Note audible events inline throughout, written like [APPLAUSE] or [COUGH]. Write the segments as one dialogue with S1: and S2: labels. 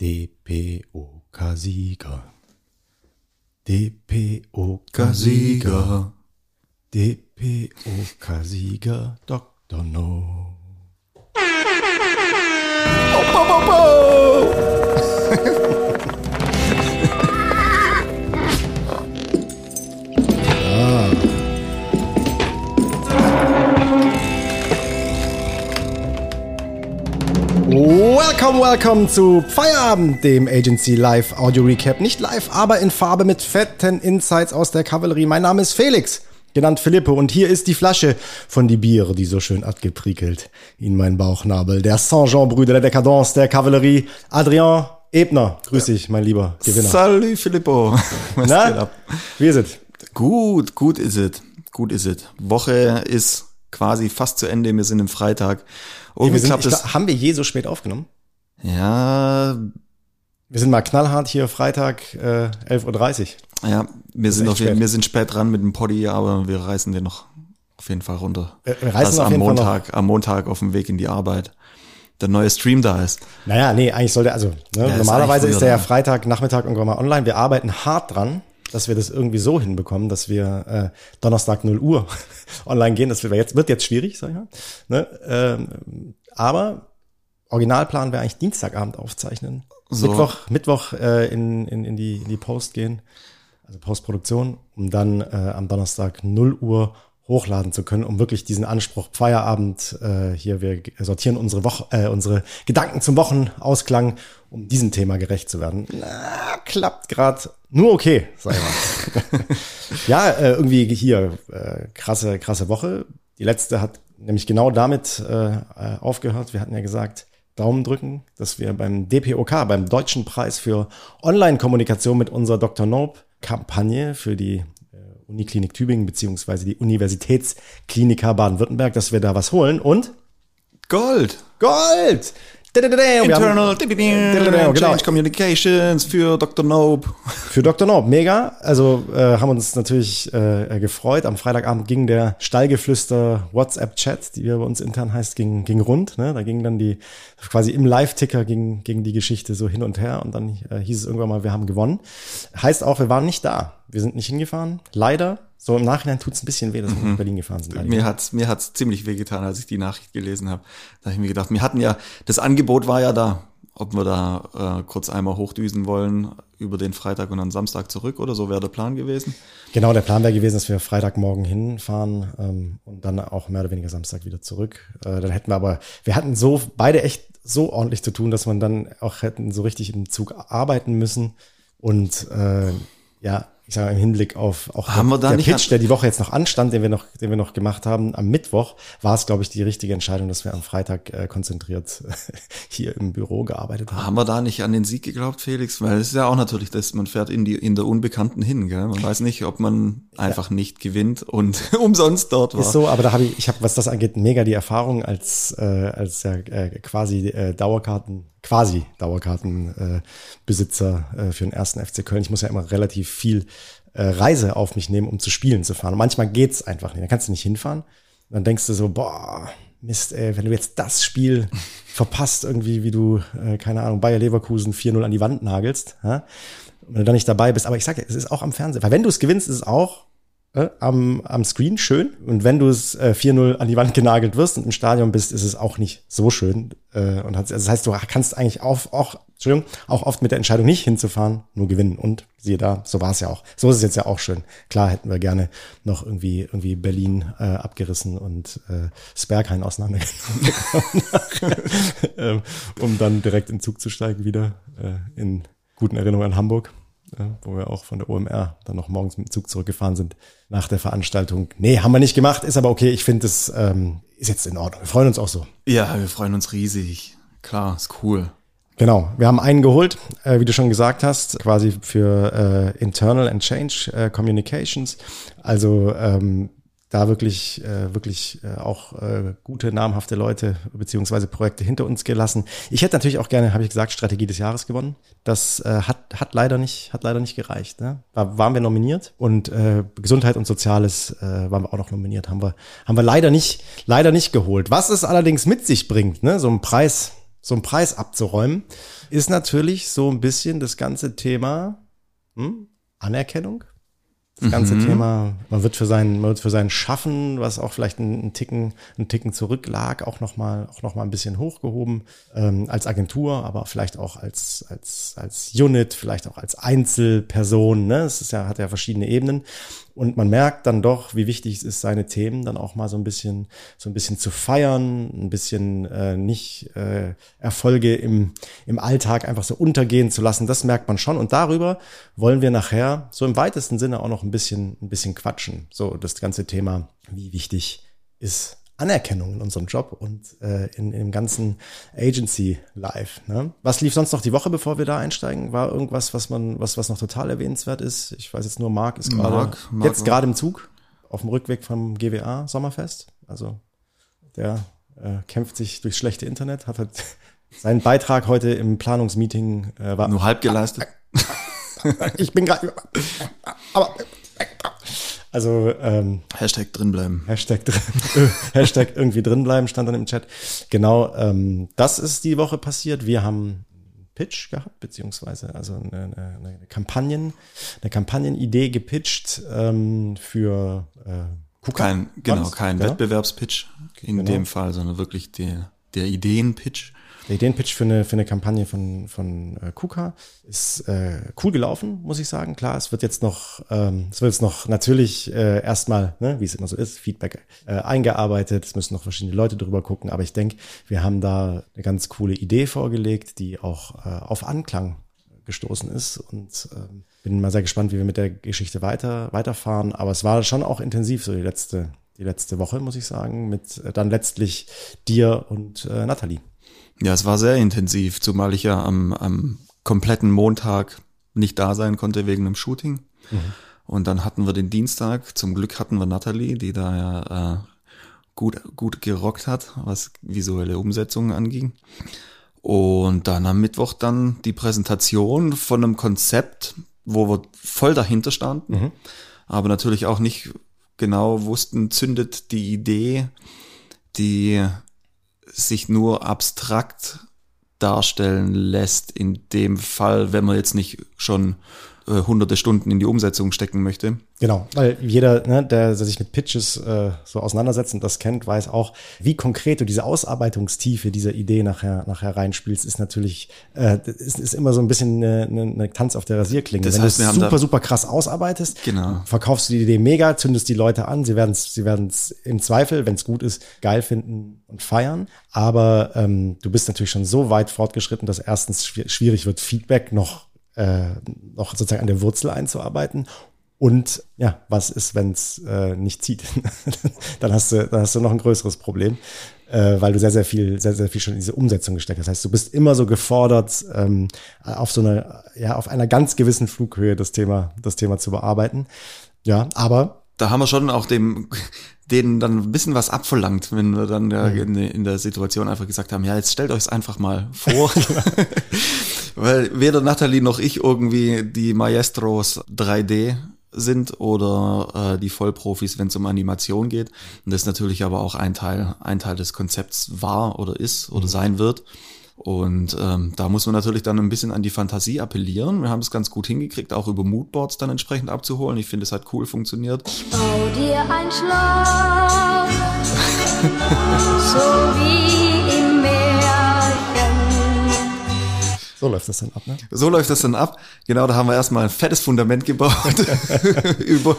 S1: DPOK-Sieger. DPOK-Sieger. DPOK-Sieger, Dr. No. Oh, bo, bo, bo. Welcome, welcome zu Feierabend, dem Agency Live Audio Recap. Nicht live, aber in Farbe mit fetten Insights aus der Kavallerie. Mein Name ist Felix, genannt Philippe, und hier ist die Flasche von die Biere, die so schön abgeprickelt in meinen Bauchnabel. Der Saint-Jean-Brüder der Dekadence der Kavallerie, Adrien Ebner. Grüß dich, mein lieber Gewinner.
S2: Salut Filippo. [LAUGHS]
S1: Was Na, geht ab? Wie ist es?
S2: Gut, gut ist es. Gut ist es. Woche ist quasi fast zu Ende. Wir sind im Freitag.
S1: Nee, wir sind, glaub, haben wir je so spät aufgenommen?
S2: Ja.
S1: Wir sind mal knallhart hier Freitag äh, 11.30
S2: Uhr. Ja, wir sind, auf, wir sind spät dran mit dem Poddy, aber wir reißen den noch auf jeden Fall runter.
S1: Wir, wir reißen
S2: Dass
S1: auf
S2: am
S1: jeden
S2: Montag,
S1: Fall
S2: am Montag auf dem Weg in die Arbeit der neue Stream da ist.
S1: Naja, nee, eigentlich sollte, also ne,
S2: Ja, ist
S1: normalerweise
S2: eigentlich
S1: ist der ja Freitag, Nachmittag irgendwann mal online. Wir arbeiten hart dran, dass wir das irgendwie so hinbekommen, dass wir äh, Donnerstag 0 Uhr [LAUGHS] online gehen. Das wird jetzt, wird jetzt schwierig, sag ich mal. Ne? Ähm, aber Originalplan wäre eigentlich Dienstagabend aufzeichnen.
S2: So.
S1: Mittwoch, Mittwoch äh, in, in, in, die, in die Post gehen, also Postproduktion, um dann äh, am Donnerstag 0 Uhr hochladen zu können, um wirklich diesen Anspruch Feierabend äh, hier wir sortieren unsere Woche äh, unsere Gedanken zum Wochenausklang, um diesem Thema gerecht zu werden. Na, klappt gerade nur okay, sag ich mal. [LAUGHS] ja, äh, irgendwie hier äh, krasse krasse Woche. Die letzte hat nämlich genau damit äh, äh, aufgehört. Wir hatten ja gesagt, Daumen drücken, dass wir beim DPOK, beim Deutschen Preis für Online-Kommunikation mit unserer Dr. Nope-Kampagne für die äh, Uniklinik Tübingen beziehungsweise die Universitätskliniker Baden-Württemberg, dass wir da was holen und
S2: Gold!
S1: Gold!
S2: Internal
S1: genau.
S2: Change Communications für Dr. Nope.
S1: Für Dr. Nob, mega. Also äh, haben uns natürlich äh, gefreut. Am Freitagabend ging der Stallgeflüster WhatsApp-Chat, die wir bei uns intern heißt, ging, ging rund. Ne? Da ging dann die, quasi im Live-Ticker ging, ging die Geschichte so hin und her und dann äh, hieß es irgendwann mal, wir haben gewonnen. Heißt auch, wir waren nicht da. Wir sind nicht hingefahren. Leider. So im Nachhinein tut es ein bisschen weh, dass wir nach Berlin gefahren sind.
S2: Mir hat's mir hat's ziemlich wehgetan, als ich die Nachricht gelesen habe. Da habe ich mir gedacht, wir hatten ja, das Angebot war ja da, ob wir da äh, kurz einmal hochdüsen wollen über den Freitag und dann Samstag zurück oder so wäre der Plan gewesen.
S1: Genau, der Plan wäre gewesen, dass wir Freitagmorgen hinfahren ähm, und dann auch mehr oder weniger Samstag wieder zurück. Äh, dann hätten wir aber, wir hatten so beide echt so ordentlich zu tun, dass man dann auch hätten so richtig im Zug arbeiten müssen. Und äh, ja, ich sage mal, im Hinblick auf auch
S2: Haben wir da
S1: der
S2: nicht
S1: Pitch, der die Woche jetzt noch anstand, den wir noch, den wir noch gemacht haben, am Mittwoch, war es, glaube ich, die richtige Entscheidung, dass wir am Freitag äh, konzentriert [LAUGHS] hier im Büro gearbeitet haben.
S2: Haben wir da nicht an den Sieg geglaubt, Felix? Weil es ist ja auch natürlich, dass man fährt in die in der Unbekannten hin, gell? Man weiß nicht, ob man einfach nicht gewinnt und [LAUGHS] umsonst dort war.
S1: Ist so, aber da habe ich, ich habe, was das angeht, mega die Erfahrung als äh, als ja, äh, quasi äh, Dauerkarten, quasi Dauerkartenbesitzer äh, äh, für den ersten FC Köln. Ich muss ja immer relativ viel äh, Reise auf mich nehmen, um zu spielen zu fahren. Und manchmal geht's einfach nicht. Da kannst du nicht hinfahren. Und dann denkst du so, boah, Mist, ey, wenn du jetzt das Spiel [LAUGHS] verpasst, irgendwie, wie du, äh, keine Ahnung, Bayer Leverkusen 4-0 an die Wand nagelst, ja? wenn du da nicht dabei bist. Aber ich sag dir, es ist auch am Fernsehen. Weil wenn du es gewinnst, ist es auch äh, am, am Screen schön. Und wenn du es äh, 4-0 an die Wand genagelt wirst und im Stadion bist, ist es auch nicht so schön. Äh, und hat, also das heißt, du kannst eigentlich auch, auch, Entschuldigung, auch oft mit der Entscheidung nicht hinzufahren, nur gewinnen. Und siehe da, so war es ja auch. So ist es jetzt ja auch schön. Klar hätten wir gerne noch irgendwie, irgendwie Berlin äh, abgerissen und äh, Sperrkein auseinandergenommen, [LAUGHS] ähm, um dann direkt in Zug zu steigen wieder äh, in guten Erinnerungen an Hamburg ja, wo wir auch von der OMR dann noch morgens mit dem Zug zurückgefahren sind nach der Veranstaltung. Nee, haben wir nicht gemacht, ist aber okay. Ich finde, das ähm, ist jetzt in Ordnung. Wir freuen uns auch so.
S2: Ja, wir freuen uns riesig. Klar, ist cool.
S1: Genau, wir haben einen geholt, äh, wie du schon gesagt hast, quasi für äh, Internal and Change äh, Communications. Also ähm, da wirklich, äh, wirklich äh, auch äh, gute, namhafte Leute beziehungsweise Projekte hinter uns gelassen. Ich hätte natürlich auch gerne, habe ich gesagt, Strategie des Jahres gewonnen. Das äh, hat, hat leider nicht, hat leider nicht gereicht. Ne? War, waren wir nominiert und äh, Gesundheit und Soziales äh, waren wir auch noch nominiert. Haben wir, haben wir leider nicht, leider nicht geholt. Was es allerdings mit sich bringt, ne? so ein Preis so einen Preis abzuräumen, ist natürlich so ein bisschen das ganze Thema hm, Anerkennung. Das ganze mhm. Thema, man wird für sein, man wird für sein Schaffen, was auch vielleicht einen Ticken, einen Ticken zurücklag, auch nochmal, auch noch mal ein bisschen hochgehoben, ähm, als Agentur, aber vielleicht auch als, als, als Unit, vielleicht auch als Einzelperson, ne? Es ist ja, hat ja verschiedene Ebenen. Und man merkt dann doch, wie wichtig es ist, seine Themen dann auch mal so ein bisschen, so ein bisschen zu feiern, ein bisschen äh, nicht äh, Erfolge im, im Alltag einfach so untergehen zu lassen. Das merkt man schon. Und darüber wollen wir nachher so im weitesten Sinne auch noch ein bisschen, ein bisschen quatschen. So das ganze Thema, wie wichtig ist Anerkennung in unserem Job und äh, in, in dem ganzen Agency Life. Ne? Was lief sonst noch die Woche, bevor wir da einsteigen? War irgendwas, was man, was, was noch total erwähnenswert ist? Ich weiß jetzt nur, Marc ist gerade jetzt gerade im Zug auf dem Rückweg vom GWA Sommerfest. Also der äh, kämpft sich durchs schlechte Internet, hat halt [LAUGHS] seinen Beitrag heute im Planungsmeeting
S2: äh, war nur halb geleistet. [LAUGHS]
S1: ich bin gerade aber also ähm,
S2: Hashtag drinbleiben.
S1: Hashtag, drin, Hashtag irgendwie drinbleiben stand dann im Chat. Genau, ähm, das ist die Woche passiert. Wir haben Pitch gehabt, beziehungsweise also eine, eine, eine Kampagnen, eine Kampagnenidee gepitcht ähm, für
S2: äh, KUKA. Kein, genau, kein genau. Wettbewerbspitch in genau. dem Fall, sondern wirklich der, der Ideenpitch.
S1: Der Ideenpitch für eine, für eine Kampagne von, von äh, KUKA ist äh, cool gelaufen, muss ich sagen. Klar, es wird jetzt noch, ähm, es wird jetzt noch natürlich äh, erstmal, ne, wie es immer so ist, Feedback äh, eingearbeitet. Es müssen noch verschiedene Leute drüber gucken. Aber ich denke, wir haben da eine ganz coole Idee vorgelegt, die auch äh, auf Anklang gestoßen ist und ähm, bin mal sehr gespannt, wie wir mit der Geschichte weiter weiterfahren. Aber es war schon auch intensiv so die letzte die letzte Woche, muss ich sagen, mit äh, dann letztlich dir und äh, Nathalie.
S2: Ja, es war sehr intensiv, zumal ich ja am, am kompletten Montag nicht da sein konnte wegen einem Shooting. Mhm. Und dann hatten wir den Dienstag. Zum Glück hatten wir Natalie, die da ja äh, gut, gut gerockt hat, was visuelle Umsetzungen anging. Und dann am Mittwoch dann die Präsentation von einem Konzept, wo wir voll dahinter standen, mhm. aber natürlich auch nicht genau wussten, zündet die Idee, die sich nur abstrakt darstellen lässt, in dem Fall, wenn man jetzt nicht schon äh, hunderte Stunden in die Umsetzung stecken möchte.
S1: Genau, weil jeder, ne, der sich mit Pitches äh, so auseinandersetzt und das kennt, weiß auch, wie konkret du diese Ausarbeitungstiefe dieser Idee nachher nachher reinspielst, ist natürlich äh, ist, ist immer so ein bisschen eine, eine Tanz auf der Rasierklinge. Das Wenn heißt, du es super super krass ausarbeitest, genau. verkaufst du die Idee mega, zündest die Leute an, sie werden es sie werden es im Zweifel, wenn es gut ist, geil finden und feiern. Aber ähm, du bist natürlich schon so weit fortgeschritten, dass erstens schwierig wird, Feedback noch äh, noch sozusagen an der Wurzel einzuarbeiten. Und ja, was ist, wenn es äh, nicht zieht? [LAUGHS] dann hast du, dann hast du noch ein größeres Problem, äh, weil du sehr, sehr viel, sehr, sehr viel schon in diese Umsetzung gesteckt hast. Das heißt, du bist immer so gefordert, ähm, auf so einer, ja, auf einer ganz gewissen Flughöhe das Thema, das Thema zu bearbeiten. Ja, aber
S2: da haben wir schon auch dem denen dann ein bisschen was abverlangt, wenn wir dann ja mhm. in, in, der Situation einfach gesagt haben, ja, jetzt stellt euch es einfach mal vor. [LAUGHS] [LAUGHS] Weil weder Nathalie noch ich irgendwie die Maestros 3D sind oder äh, die Vollprofis, wenn es um Animation geht. Und das natürlich aber auch ein Teil, ein Teil des Konzepts war oder ist oder mhm. sein wird. Und ähm, da muss man natürlich dann ein bisschen an die Fantasie appellieren. Wir haben es ganz gut hingekriegt, auch über Moodboards dann entsprechend abzuholen. Ich finde, es hat cool funktioniert. Bau dir ein Schloss, [LAUGHS]
S1: so wie so läuft das dann ab, ne?
S2: So läuft das dann ab. Genau, da haben wir erstmal ein fettes Fundament gebaut [LAUGHS] [LAUGHS] über,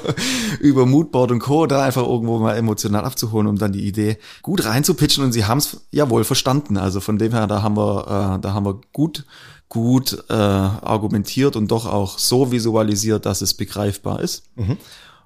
S2: über Moodboard und Co. Da einfach irgendwo mal emotional abzuholen, um dann die Idee gut reinzupitchen und sie haben es ja wohl verstanden. Also von dem her, da haben wir, äh, da haben wir gut gut äh, argumentiert und doch auch so visualisiert, dass es begreifbar ist. Mhm.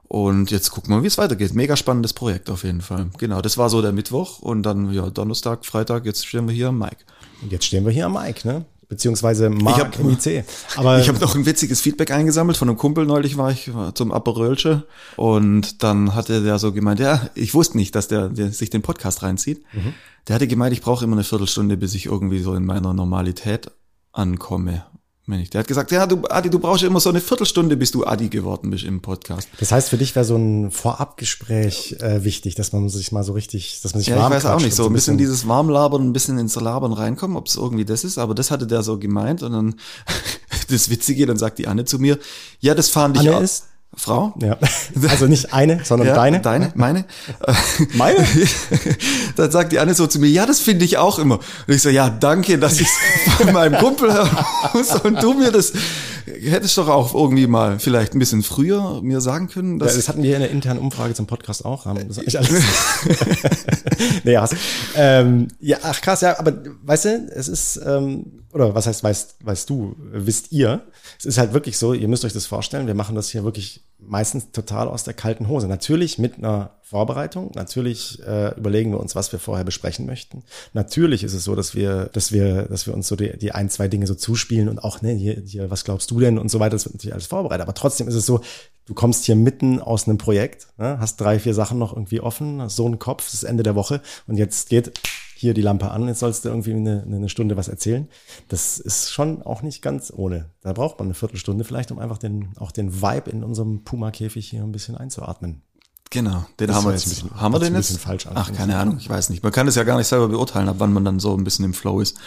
S2: Und jetzt gucken wir, wie es weitergeht. Mega spannendes Projekt auf jeden Fall. Genau, das war so der Mittwoch und dann ja Donnerstag, Freitag, jetzt stehen wir hier am Mike.
S1: Und jetzt stehen wir hier am Mike, ne? Beziehungsweise
S2: Mark [LAUGHS] ich hab, im IC. Aber ich habe noch ein witziges Feedback eingesammelt von einem Kumpel neulich war ich zum Aperölsche und dann hatte der so gemeint, ja, ich wusste nicht, dass der, der sich den Podcast reinzieht. Mhm. Der hatte gemeint, ich brauche immer eine Viertelstunde, bis ich irgendwie so in meiner Normalität ankomme. Wenn ich, der hat gesagt, ja, du, Adi, du brauchst immer so eine Viertelstunde, bis du Adi geworden bist im Podcast.
S1: Das heißt, für dich wäre so ein Vorabgespräch äh, wichtig, dass man sich mal so richtig, dass man sich
S2: Ja, ich
S1: warm
S2: weiß auch nicht, so ein bisschen dieses Warmlabern, ein bisschen ins Labern reinkommen, ob es irgendwie das ist, aber das hatte der so gemeint und dann [LAUGHS] das Witzige, dann sagt die Anne zu mir, ja, das fand ich
S1: Anne
S2: auch.
S1: ist?
S2: Frau?
S1: Ja. Also nicht eine, sondern [LAUGHS]
S2: Ja,
S1: deine.
S2: Deine, meine. [LAUGHS]
S1: Meine? [LAUGHS]
S2: Dann sagt die Anne so zu mir, ja, das finde ich auch immer. Und ich so, ja, danke, dass ich von meinem Kumpel hören muss und du mir das hättest doch auch irgendwie mal vielleicht ein bisschen früher mir sagen können.
S1: Ja,
S2: Dass,
S1: das hatten wir in der internen Umfrage zum Podcast auch. Haben das nicht alles. nee, hast, ähm, ja, ach krass, ja, aber weißt du, es ist, ähm, oder was heißt, weißt, weißt du, wisst ihr, es ist halt wirklich so, ihr müsst euch das vorstellen, wir machen das hier wirklich meistens total aus der kalten Hose. Natürlich mit einer Vorbereitung, natürlich äh, überlegen wir uns, was wir vorher besprechen möchten. Natürlich ist es so, dass wir, dass wir, dass wir uns so die, die ein, zwei Dinge so zuspielen und auch, ne, hier, hier, was glaubst du denn und so weiter, das wird natürlich alles vorbereitet. Aber trotzdem ist es so, du kommst hier mitten aus einem Projekt, ne, hast drei, vier Sachen noch irgendwie offen, hast so einen Kopf, es ist Ende der Woche und jetzt geht hier die Lampe an, jetzt sollst du irgendwie eine, eine Stunde was erzählen. Das ist schon auch nicht ganz ohne. Da braucht man eine Viertelstunde vielleicht, um einfach den, auch den Vibe in unserem Puma-Käfig hier ein bisschen einzuatmen.
S2: genau, den
S1: Das
S2: haben wir
S1: jetzt bisschen-
S2: haben wir den jetzt?
S1: bisschen falsch an,
S2: Ach, keine. Ahnung, ich weiß nicht. Man kann es ja gar nicht selber beurteilen, ab wann man dann so ein bisschen im Flow ist.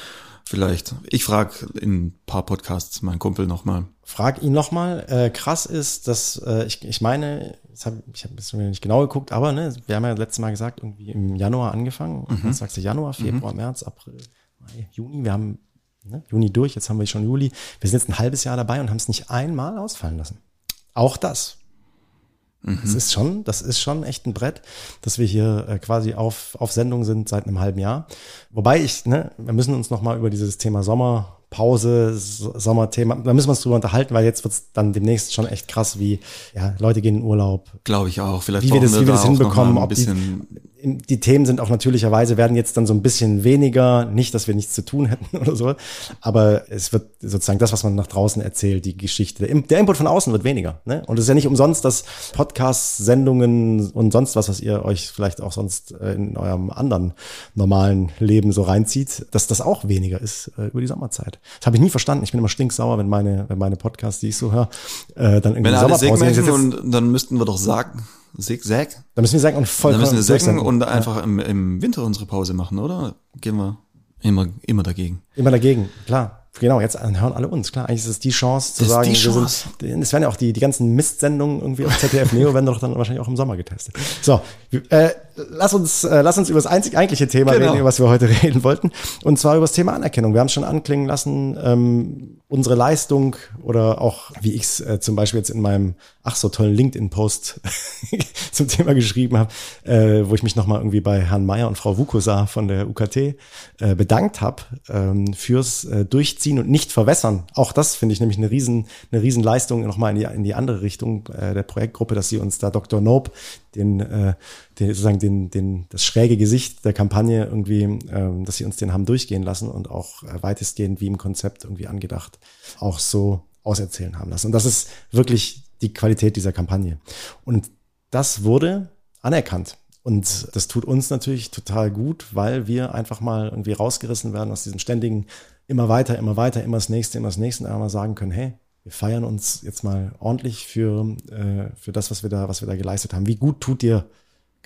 S2: Vielleicht. Ich frage in ein paar Podcasts meinen Kumpel nochmal.
S1: Frag ihn nochmal. Äh, krass ist, dass äh, ich, ich meine, hab, ich habe jetzt nicht genau geguckt, aber ne, wir haben ja letztes Mal gesagt, irgendwie im Januar angefangen.
S2: Mhm.
S1: Was sagst du, Januar, Februar, März, April, Mai, Juni? Wir haben ne, Juni durch, jetzt haben wir schon Juli. Wir sind jetzt ein halbes Jahr dabei und haben es nicht einmal ausfallen lassen. Auch das. Das ist schon, das ist schon echt ein Brett, dass wir hier äh, quasi auf, auf Sendung sind seit einem halben Jahr. Wobei ich, ne, wir müssen uns nochmal über dieses Thema Sommerpause, S- Sommerthema, da müssen wir uns drüber unterhalten, weil jetzt wird's dann demnächst schon echt krass, wie, ja, Leute gehen in Urlaub,
S2: Glaube ich auch. Vielleicht
S1: wie wir das,
S2: brauchen
S1: wie wir das hinbekommen, ob die,
S2: bisschen
S1: die Themen sind auch natürlicherweise, werden jetzt dann so ein bisschen weniger, nicht, dass wir nichts zu tun hätten [LAUGHS] oder so, aber es wird sozusagen das, was man nach draußen erzählt, die Geschichte, der Input von außen wird weniger. Ne? Und es ist ja nicht umsonst, dass Podcasts, Sendungen und sonst was, was ihr euch vielleicht auch sonst äh, in eurem anderen normalen Leben so reinzieht, dass das auch weniger ist äh, über die Sommerzeit. Das habe ich nie verstanden. Ich bin immer stinksauer, wenn meine, wenn meine Podcasts, die ich so höre, äh, dann irgendwie
S2: Wenn alle
S1: Sommerpause sind.
S2: Und dann müssten wir doch sagen, Sig, Säg?
S1: Da müssen wir sagen und voll
S2: Dann müssen wir sägen und einfach im, im Winter unsere Pause machen, oder? Gehen wir immer, immer dagegen.
S1: Immer dagegen, klar. Genau, jetzt hören alle uns, klar. Eigentlich ist es die Chance zu
S2: Das ist
S1: sagen,
S2: die
S1: wir
S2: Chance.
S1: sind, es werden ja auch die, die ganzen Mistsendungen irgendwie auf ZDF Neo [LAUGHS] werden doch dann wahrscheinlich auch im Sommer getestet. So, äh, lass uns, äh, lass uns über das einzig eigentliche Thema
S2: Genau.
S1: reden, über was wir heute [LAUGHS] reden wollten. Und zwar über das Thema Anerkennung. Wir haben es schon anklingen lassen, ähm, unsere Leistung oder auch, wie ich es äh, zum Beispiel jetzt in meinem ach so tollen LinkedIn-Post [LAUGHS] zum Thema geschrieben habe, äh, wo ich mich nochmal irgendwie bei Herrn Mayer und Frau Wukosa von der UKT äh, bedankt habe ähm, fürs äh, Durchziehen und nicht verwässern. Auch das finde ich nämlich eine riesen, eine riesen Leistung nochmal in die, in die andere Richtung äh, der Projektgruppe, dass sie uns da Dr. Nope, den, äh, den sozusagen den, den, das schräge Gesicht der Kampagne irgendwie, ähm, dass sie uns den haben durchgehen lassen und auch äh, weitestgehend wie im Konzept irgendwie angedacht, auch so auserzählen haben lassen. Und das ist wirklich die Qualität dieser Kampagne. Und das wurde anerkannt. Und das tut uns natürlich total gut, weil wir einfach mal irgendwie rausgerissen werden aus diesem ständigen immer weiter, immer weiter, immer das nächste, immer das nächste einmal sagen können, hey, wir feiern uns jetzt mal ordentlich für, äh, für das, was wir da, was wir da geleistet haben. Wie gut tut dir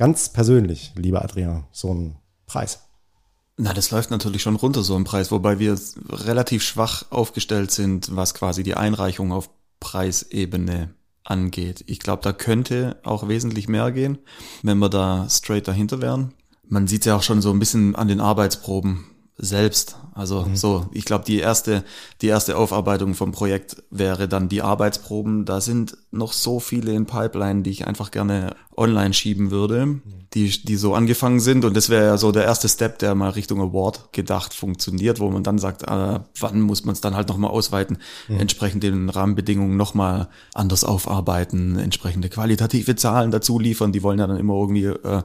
S1: ganz persönlich, lieber Adrian, so ein Preis?
S2: Na, das läuft natürlich schon runter, so ein Preis, wobei wir relativ schwach aufgestellt sind, was quasi die Einreichung auf Preisebene angeht. Ich glaube, da könnte auch wesentlich mehr gehen, wenn wir da straight dahinter wären. Man sieht ja auch schon so ein bisschen an den Arbeitsproben selbst. Also so, ich glaube, die erste, die erste Aufarbeitung vom Projekt wäre dann die Arbeitsproben. Da sind noch so viele in Pipeline, die ich einfach gerne online schieben würde, die, die so angefangen sind. Und das wäre ja so der erste Step, der mal Richtung Award gedacht funktioniert, wo man dann sagt, äh, wann muss man es dann halt nochmal ausweiten, entsprechend den Rahmenbedingungen nochmal anders aufarbeiten, entsprechende qualitative Zahlen dazu liefern. Die wollen ja dann immer irgendwie äh,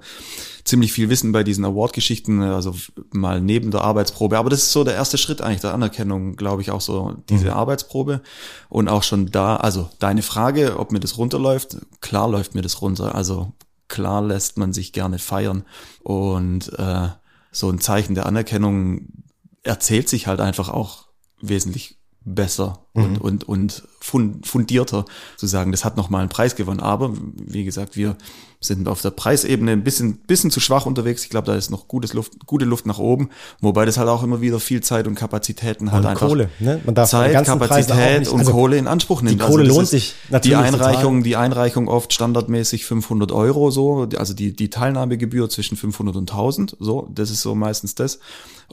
S2: ziemlich viel wissen bei diesen Award-Geschichten, also mal neben der Arbeitsprobe. Aber das ist so der erste Schritt eigentlich der Anerkennung, glaube ich, auch so diese Arbeitsprobe. Und auch schon da, also deine Frage, ob mir das runterläuft, klar läuft mir das runter. Also klar lässt man sich gerne feiern. Und äh, so ein Zeichen der Anerkennung erzählt sich halt einfach auch wesentlich besser und, mhm. und, und fundierter zu sagen, das hat nochmal einen Preis gewonnen. Aber wie gesagt, wir sind auf der Preisebene ein bisschen, bisschen zu schwach unterwegs. Ich glaube, da ist noch gutes Luft, gute Luft nach oben. Wobei das halt auch immer wieder viel Zeit und Kapazitäten halt und einfach
S1: Kohle, ne?
S2: Man darf Zeit, Kapazität nicht, und also Kohle in Anspruch nimmt.
S1: Die Kohle also lohnt sich
S2: natürlich. Die Einreichung, total. die Einreichung oft standardmäßig 500 Euro so, also die, die Teilnahmegebühr zwischen 500 und 1000, so, das ist so meistens das.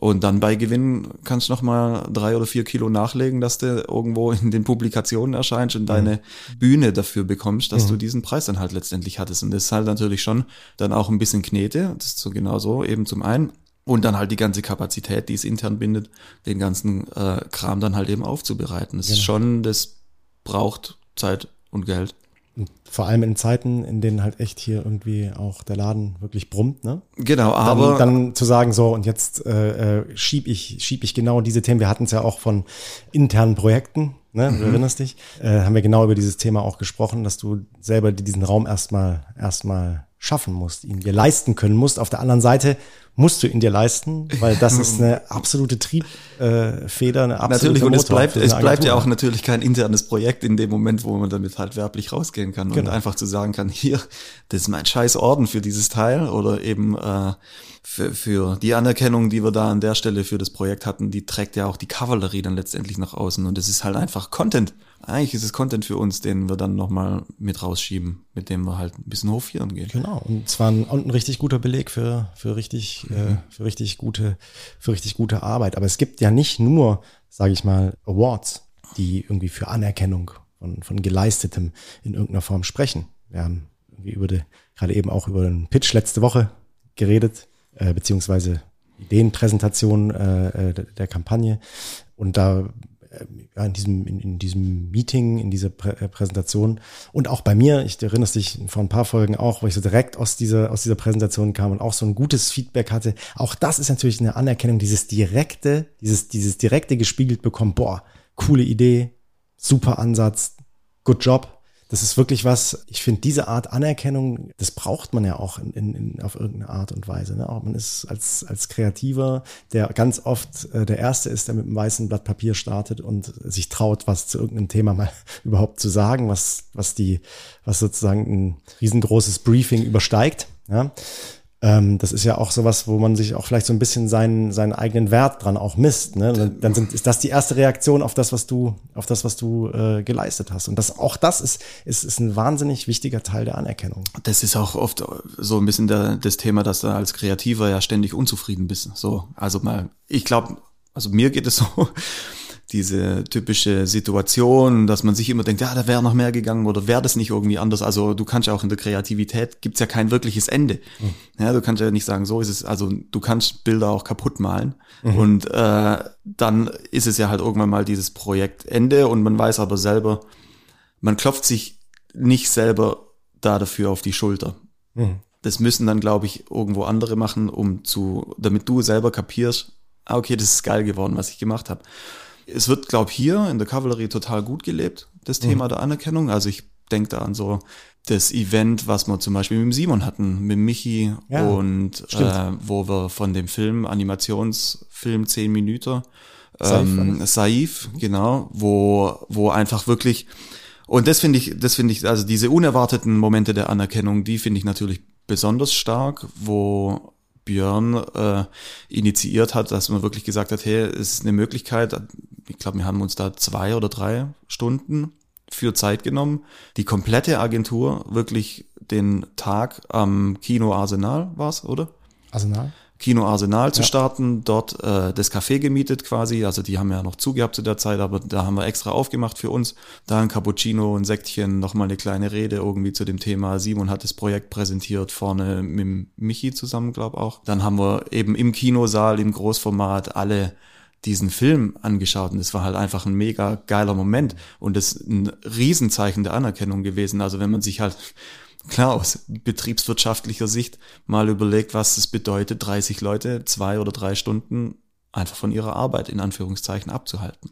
S2: Und dann bei Gewinn kannst du noch mal drei oder vier Kilo nachlegen, dass du irgendwo in den Publikationen erscheinst und deine mhm. Bühne dafür bekommst, dass mhm. du diesen Preis dann halt letztendlich hattest. Und das ist halt natürlich schon dann auch ein bisschen Knete. Das ist so genau so, eben zum einen. Und dann halt die ganze Kapazität, die es intern bindet, den ganzen äh, Kram dann halt eben aufzubereiten. Das genau. ist schon, das braucht Zeit und Geld.
S1: Und vor allem in Zeiten, in denen halt echt hier irgendwie auch der Laden wirklich brummt, ne?
S2: Genau, aber
S1: dann, dann zu sagen so und jetzt äh, äh, schieb ich schieb ich genau diese Themen. Wir hatten es ja auch von internen Projekten, ne? Du mhm. erinnerst dich? Äh, haben wir genau über dieses Thema auch gesprochen, dass du selber diesen Raum erstmal erstmal schaffen musst, ihn dir leisten können musst. Auf der anderen Seite musst du ihn dir leisten, weil das ist eine [LAUGHS] absolute Triebfeder, eine absolute
S2: Natürlich, und es bleibt, es bleibt ja auch natürlich kein internes Projekt in dem Moment, wo man damit halt werblich rausgehen kann genau. und einfach zu sagen kann, hier, das ist mein scheiß Orden für dieses Teil oder eben äh, für, für die Anerkennung, die wir da an der Stelle für das Projekt hatten, die trägt ja auch die Kavallerie dann letztendlich nach außen und es ist halt einfach Content. Eigentlich ist es Content für uns, den wir dann nochmal mit rausschieben, mit dem wir halt ein bisschen hochführen gehen.
S1: Genau, und zwar ein, und ein richtig guter Beleg für, für richtig, äh, für richtig gute, für richtig gute Arbeit. Aber es gibt ja nicht nur, sage ich mal, Awards, die irgendwie für Anerkennung von, von Geleistetem in irgendeiner Form sprechen. Wir haben irgendwie über die, gerade eben auch über den Pitch letzte Woche geredet, äh, beziehungsweise Ideenpräsentation äh, äh der Kampagne. Und da äh, in diesem, in, in diesem Meeting, in dieser Prä äh, Präsentation. Und auch bei mir, ich erinnere dich vor ein paar Folgen auch, wo ich so direkt aus dieser, aus dieser Präsentation kam und auch so ein gutes Feedback hatte. Auch das ist natürlich eine Anerkennung, dieses direkte, dieses, dieses direkte gespiegelt bekommen, boah, coole Idee, super Ansatz, good job, das ist wirklich was, ich finde, diese Art Anerkennung, das braucht man ja auch in, in, in, auf irgendeine Art und Weise. Ne? Auch man ist als, als Kreativer, der ganz oft äh, der Erste ist, der mit einem weißen Blatt Papier startet und sich traut, was zu irgendeinem Thema mal [LAUGHS] überhaupt zu sagen, was, was die, was sozusagen ein riesengroßes Briefing übersteigt. Ja? Ähm, das ist ja auch sowas, wo man sich auch vielleicht so ein bisschen seinen, seinen eigenen Wert dran auch misst. Ne? Dann, dann sind, ist das die erste Reaktion auf das, was du, auf das, was du äh, geleistet hast. Und das, auch das ist, ist, ist ein wahnsinnig wichtiger Teil der Anerkennung.
S2: Das ist auch oft so ein bisschen der, das Thema, dass du als Kreativer ja ständig unzufrieden bist. So, also mal, ich glaube, also mir geht es so, diese typische Situation, dass man sich immer denkt, ja, da wäre noch mehr gegangen oder wäre das nicht irgendwie anders. Also du kannst ja auch in der Kreativität gibt's ja kein wirkliches Ende. Mhm. Ja, du kannst ja nicht sagen, so ist es. Also du kannst Bilder auch kaputt malen mhm. und äh, dann ist es ja halt irgendwann mal dieses Projektende und man weiß aber selber, man klopft sich nicht selber da dafür auf die Schulter. Mhm. Das müssen dann, glaube ich, irgendwo andere machen, um zu, damit du selber kapierst, ah, okay, das ist geil geworden, was ich gemacht habe. Es wird, glaube ich, hier in der Kavallerie total gut gelebt, das mhm. Thema der Anerkennung. Also ich denke da an so das Event, was wir zum Beispiel mit Simon hatten, mit Michi ja, und äh, wo wir von dem Film, Animationsfilm 10 Minuten, ähm, Saif, Saif mhm. genau, wo, wo einfach wirklich, und das finde ich, das finde ich, also diese unerwarteten Momente der Anerkennung, die finde ich natürlich besonders stark, wo Björn äh, initiiert hat, dass man wirklich gesagt hat, hey, es ist eine Möglichkeit, ich glaube, wir haben uns da zwei oder drei Stunden für Zeit genommen, die komplette Agentur wirklich den Tag am Kino Arsenal war's, oder?
S1: Arsenal?
S2: Kino Arsenal zu starten, dort äh, das Café gemietet quasi. Also die haben ja noch zugehabt zu der Zeit, aber da haben wir extra aufgemacht für uns. Da ein Cappuccino, ein Säckchen, nochmal eine kleine Rede irgendwie zu dem Thema. Simon hat das Projekt präsentiert, vorne mit Michi zusammen, glaube auch. Dann haben wir eben im Kinosaal, im Großformat alle diesen Film angeschaut und es war halt einfach ein mega geiler Moment und das ist ein Riesenzeichen der Anerkennung gewesen. Also wenn man sich halt klar aus betriebswirtschaftlicher Sicht mal überlegt, was es bedeutet, 30 Leute zwei oder drei Stunden einfach von ihrer Arbeit in Anführungszeichen abzuhalten.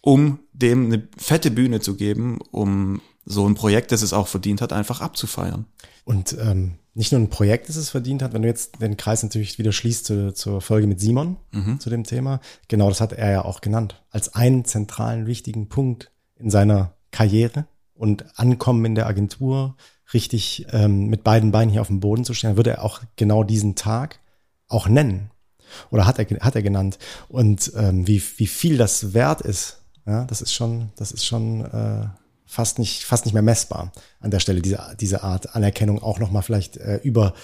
S2: Um dem eine fette Bühne zu geben, um so ein Projekt, das es auch verdient hat, einfach abzufeiern.
S1: Und ähm, nicht nur ein Projekt, das es verdient hat, wenn du jetzt den Kreis natürlich wieder schließt zu, zur Folge mit Simon mhm. zu dem Thema, genau das hat er ja auch genannt, als einen zentralen wichtigen Punkt in seiner Karriere und ankommen in der Agentur, richtig ähm, mit beiden Beinen hier auf dem Boden zu stehen, würde er auch genau diesen Tag auch nennen. Oder hat er, hat er genannt. Und ähm, wie, wie viel das wert ist, ja, das ist schon, das ist schon äh, fast nicht, fast nicht mehr messbar an der Stelle, diese, diese Art Anerkennung auch nochmal vielleicht äh, über,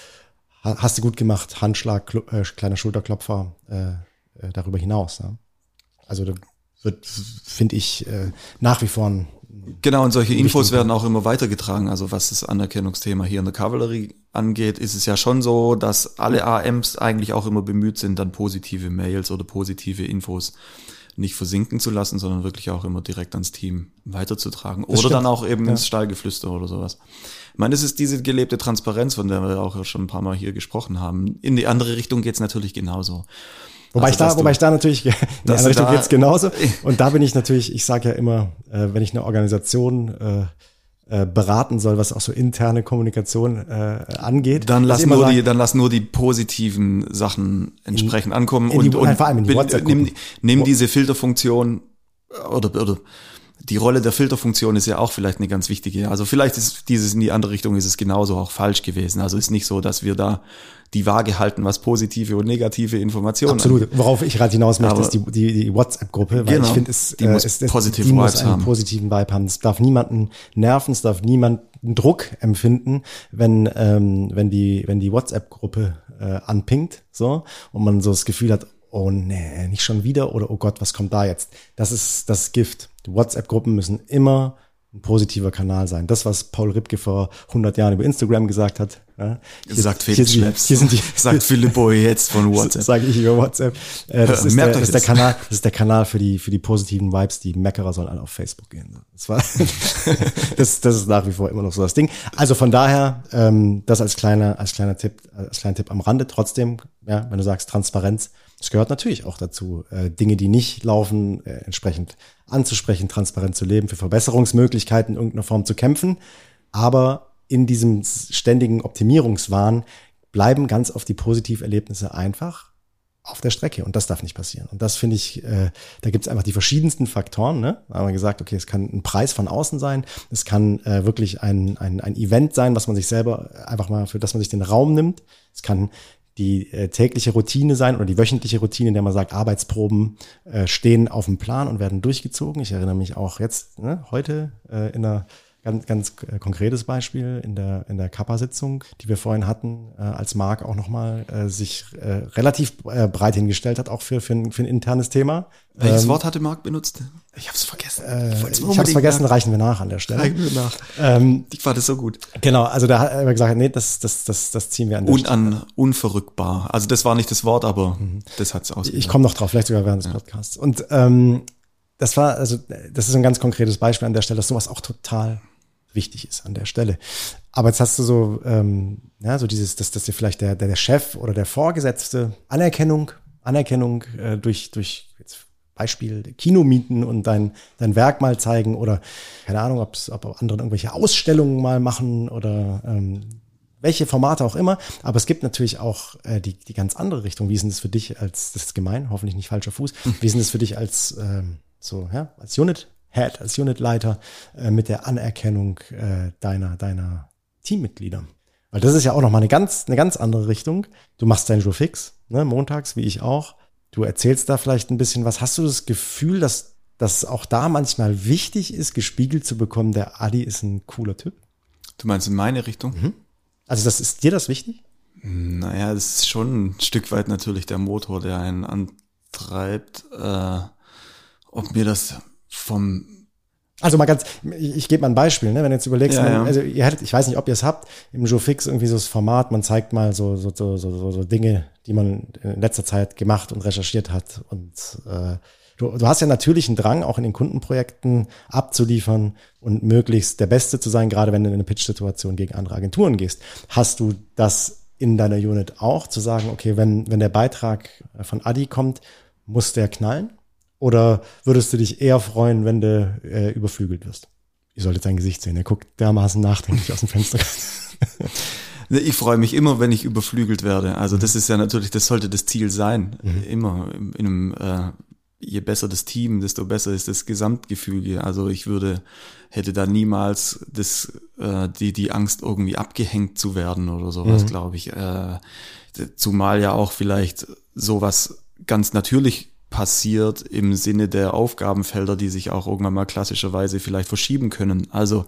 S1: hast du gut gemacht, Handschlag, äh, kleiner Schulterklopfer, äh, äh, darüber hinaus. Ne? Also da wird, finde ich, äh, nach wie vor ein
S2: Genau, und solche Infos werden auch immer weitergetragen. Also was das Anerkennungsthema hier in der Kavallerie angeht, ist es ja schon so, dass alle AMs eigentlich auch immer bemüht sind, dann positive Mails oder positive Infos nicht versinken zu lassen, sondern wirklich auch immer direkt ans Team weiterzutragen. Das oder stimmt. dann auch eben ja. ins Stallgeflüster oder sowas. Ich meine, es ist diese gelebte Transparenz, von der wir auch schon ein paar Mal hier gesprochen haben. In die andere Richtung geht's natürlich genauso.
S1: Wobei, also, ich da, wobei ich da natürlich, [LAUGHS] [LAUGHS] in die andere Richtung geht's genauso. [LAUGHS] Und da bin ich natürlich, ich sage ja immer, äh, wenn ich eine Organisation äh, äh, beraten soll, was auch so interne Kommunikation äh, angeht.
S2: Dann lass nur sagen, die, dann lass nur die positiven Sachen entsprechend in, ankommen in die, und, und vor allem in die nimm, nimm diese Filterfunktion oder, oder die Rolle der Filterfunktion ist ja auch vielleicht eine ganz wichtige. Also vielleicht ist dieses in die andere Richtung ist es genauso auch falsch gewesen. Also ist nicht so, dass wir da die Waage halten, was positive und negative Informationen
S1: Absolut. Angeht. Worauf ich gerade hinaus möchte, Aber ist die, die, die WhatsApp-Gruppe, weil genau, ich finde, es,
S2: die äh, muss es, es,
S1: positive die muss einen haben. positiven Vibe haben. Es darf niemanden nerven, es darf niemanden Druck empfinden, wenn, ähm, wenn die, wenn die WhatsApp-Gruppe äh, anpingt, so, und man so das Gefühl hat, oh nee, nicht schon wieder oder oh Gott, was kommt da jetzt? Das ist das Gift. WhatsApp-Gruppen müssen immer ein positiver Kanal sein. Das, was Paul Ripke vor 100 Jahren über Instagram gesagt hat. Ja,
S2: hier, sagt Felix hier, hier sind die, [LAUGHS] sagt Philippo jetzt von [LAUGHS] WhatsApp.
S1: Sage ich über WhatsApp. Äh, das, ist der, das ist der Kanal, das ist der Kanal für die, für die positiven Vibes. Die Meckerer sollen alle auf Facebook gehen. Das war, [LAUGHS] das, das ist nach wie vor immer noch so das Ding. Also von daher, ähm, das als kleiner, als kleiner Tipp, als kleiner Tipp am Rande. Trotzdem, ja, wenn du sagst Transparenz, es gehört natürlich auch dazu, äh, Dinge, die nicht laufen, äh, entsprechend anzusprechen, transparent zu leben, für Verbesserungsmöglichkeiten in irgendeiner Form zu kämpfen. Aber in diesem ständigen Optimierungswahn bleiben ganz oft die Positiverlebnisse einfach auf der Strecke und das darf nicht passieren. Und das finde ich, äh, da gibt es einfach die verschiedensten Faktoren. Ne? Da haben wir gesagt, okay, es kann ein Preis von außen sein, es kann äh, wirklich ein, ein, ein Event sein, was man sich selber einfach mal, für das man sich den Raum nimmt. Es kann die äh, tägliche Routine sein oder die wöchentliche Routine, in der man sagt, Arbeitsproben äh, stehen auf dem Plan und werden durchgezogen. Ich erinnere mich auch jetzt, ne, heute äh, in einer Ganz, ganz äh, konkretes Beispiel in der, in der Kappa-Sitzung, die wir vorhin hatten, äh, als Marc auch nochmal äh, sich äh, relativ äh, breit hingestellt hat, auch für, für, ein, für ein internes Thema.
S2: Welches ähm, Wort hatte Marc benutzt?
S1: Ich habe es vergessen. Äh, ich habe es vergessen, nach. reichen wir nach an der Stelle. Reichen wir nach.
S2: Ähm, ich fand das so gut.
S1: Genau, also da hat er gesagt, nee, das, das, das, das ziehen wir an der
S2: Stelle. Unverrückbar. Also das war nicht das Wort, aber mhm. das hat's ausgesagt.
S1: Ich komme noch drauf, vielleicht sogar während des ja. Podcasts. Und ähm, das war, also das ist ein ganz konkretes Beispiel an der Stelle, dass sowas auch total wichtig ist an der Stelle. Aber jetzt hast du so, ähm, ja, so dieses, dass, dass dir vielleicht der, der, der Chef oder der Vorgesetzte Anerkennung, Anerkennung äh, durch, durch jetzt Beispiel Kinomieten und dein, dein Werk mal zeigen oder keine Ahnung, ob's, ob andere irgendwelche Ausstellungen mal machen oder ähm, welche Formate auch immer. Aber es gibt natürlich auch äh, die, die ganz andere Richtung. Wie ist denn das für dich als, das ist gemein, hoffentlich nicht falscher Fuß, wie ist denn das für dich als ähm, so, ja, als Unit Head, als Unitleiter äh, mit der Anerkennung äh, deiner, deiner Teammitglieder. Weil das ist ja auch nochmal eine ganz, eine ganz andere Richtung. Du machst deinen Jour fix, ne, montags, wie ich auch. Du erzählst da vielleicht ein bisschen was. Hast du das Gefühl, dass dass auch da manchmal wichtig ist, gespiegelt zu bekommen, der Adi ist ein cooler Typ?
S2: Du meinst in meine Richtung? Mhm.
S1: Also das ist dir das wichtig?
S2: Naja, das ist schon ein Stück weit natürlich der Motor, der einen antreibt. Äh, ob mir das vom
S1: also mal ganz, ich, ich gebe mal ein Beispiel, ne? wenn du jetzt überlegst, ja, ja. also ihr hättet, ich weiß nicht, ob ihr es habt, im Joe Fix irgendwie so das Format, man zeigt mal so, so, so, so, so Dinge, die man in letzter Zeit gemacht und recherchiert hat. Und äh, du, du hast ja natürlich einen Drang, auch in den Kundenprojekten abzuliefern und möglichst der Beste zu sein, gerade wenn du in eine Pitch-Situation gegen andere Agenturen gehst. Hast du das in deiner Unit auch, zu sagen, okay, wenn, wenn der Beitrag von Adi kommt, muss der knallen? Oder würdest du dich eher freuen, wenn du äh, überflügelt wirst? Ihr solltet sein Gesicht sehen. Er guckt dermaßen nachdenklich aus dem Fenster. [LAUGHS]
S2: ich freue mich immer, wenn ich überflügelt werde. Also das ist ja natürlich, das sollte das Ziel sein. Mhm. Immer in einem äh, je besser das Team, desto besser ist das Gesamtgefüge. Also ich würde, hätte da niemals das, äh, die, die Angst, irgendwie abgehängt zu werden oder sowas, mhm. glaube ich. Äh, zumal ja auch vielleicht sowas ganz natürlich passiert im Sinne der Aufgabenfelder, die sich auch irgendwann mal klassischerweise vielleicht verschieben können. Also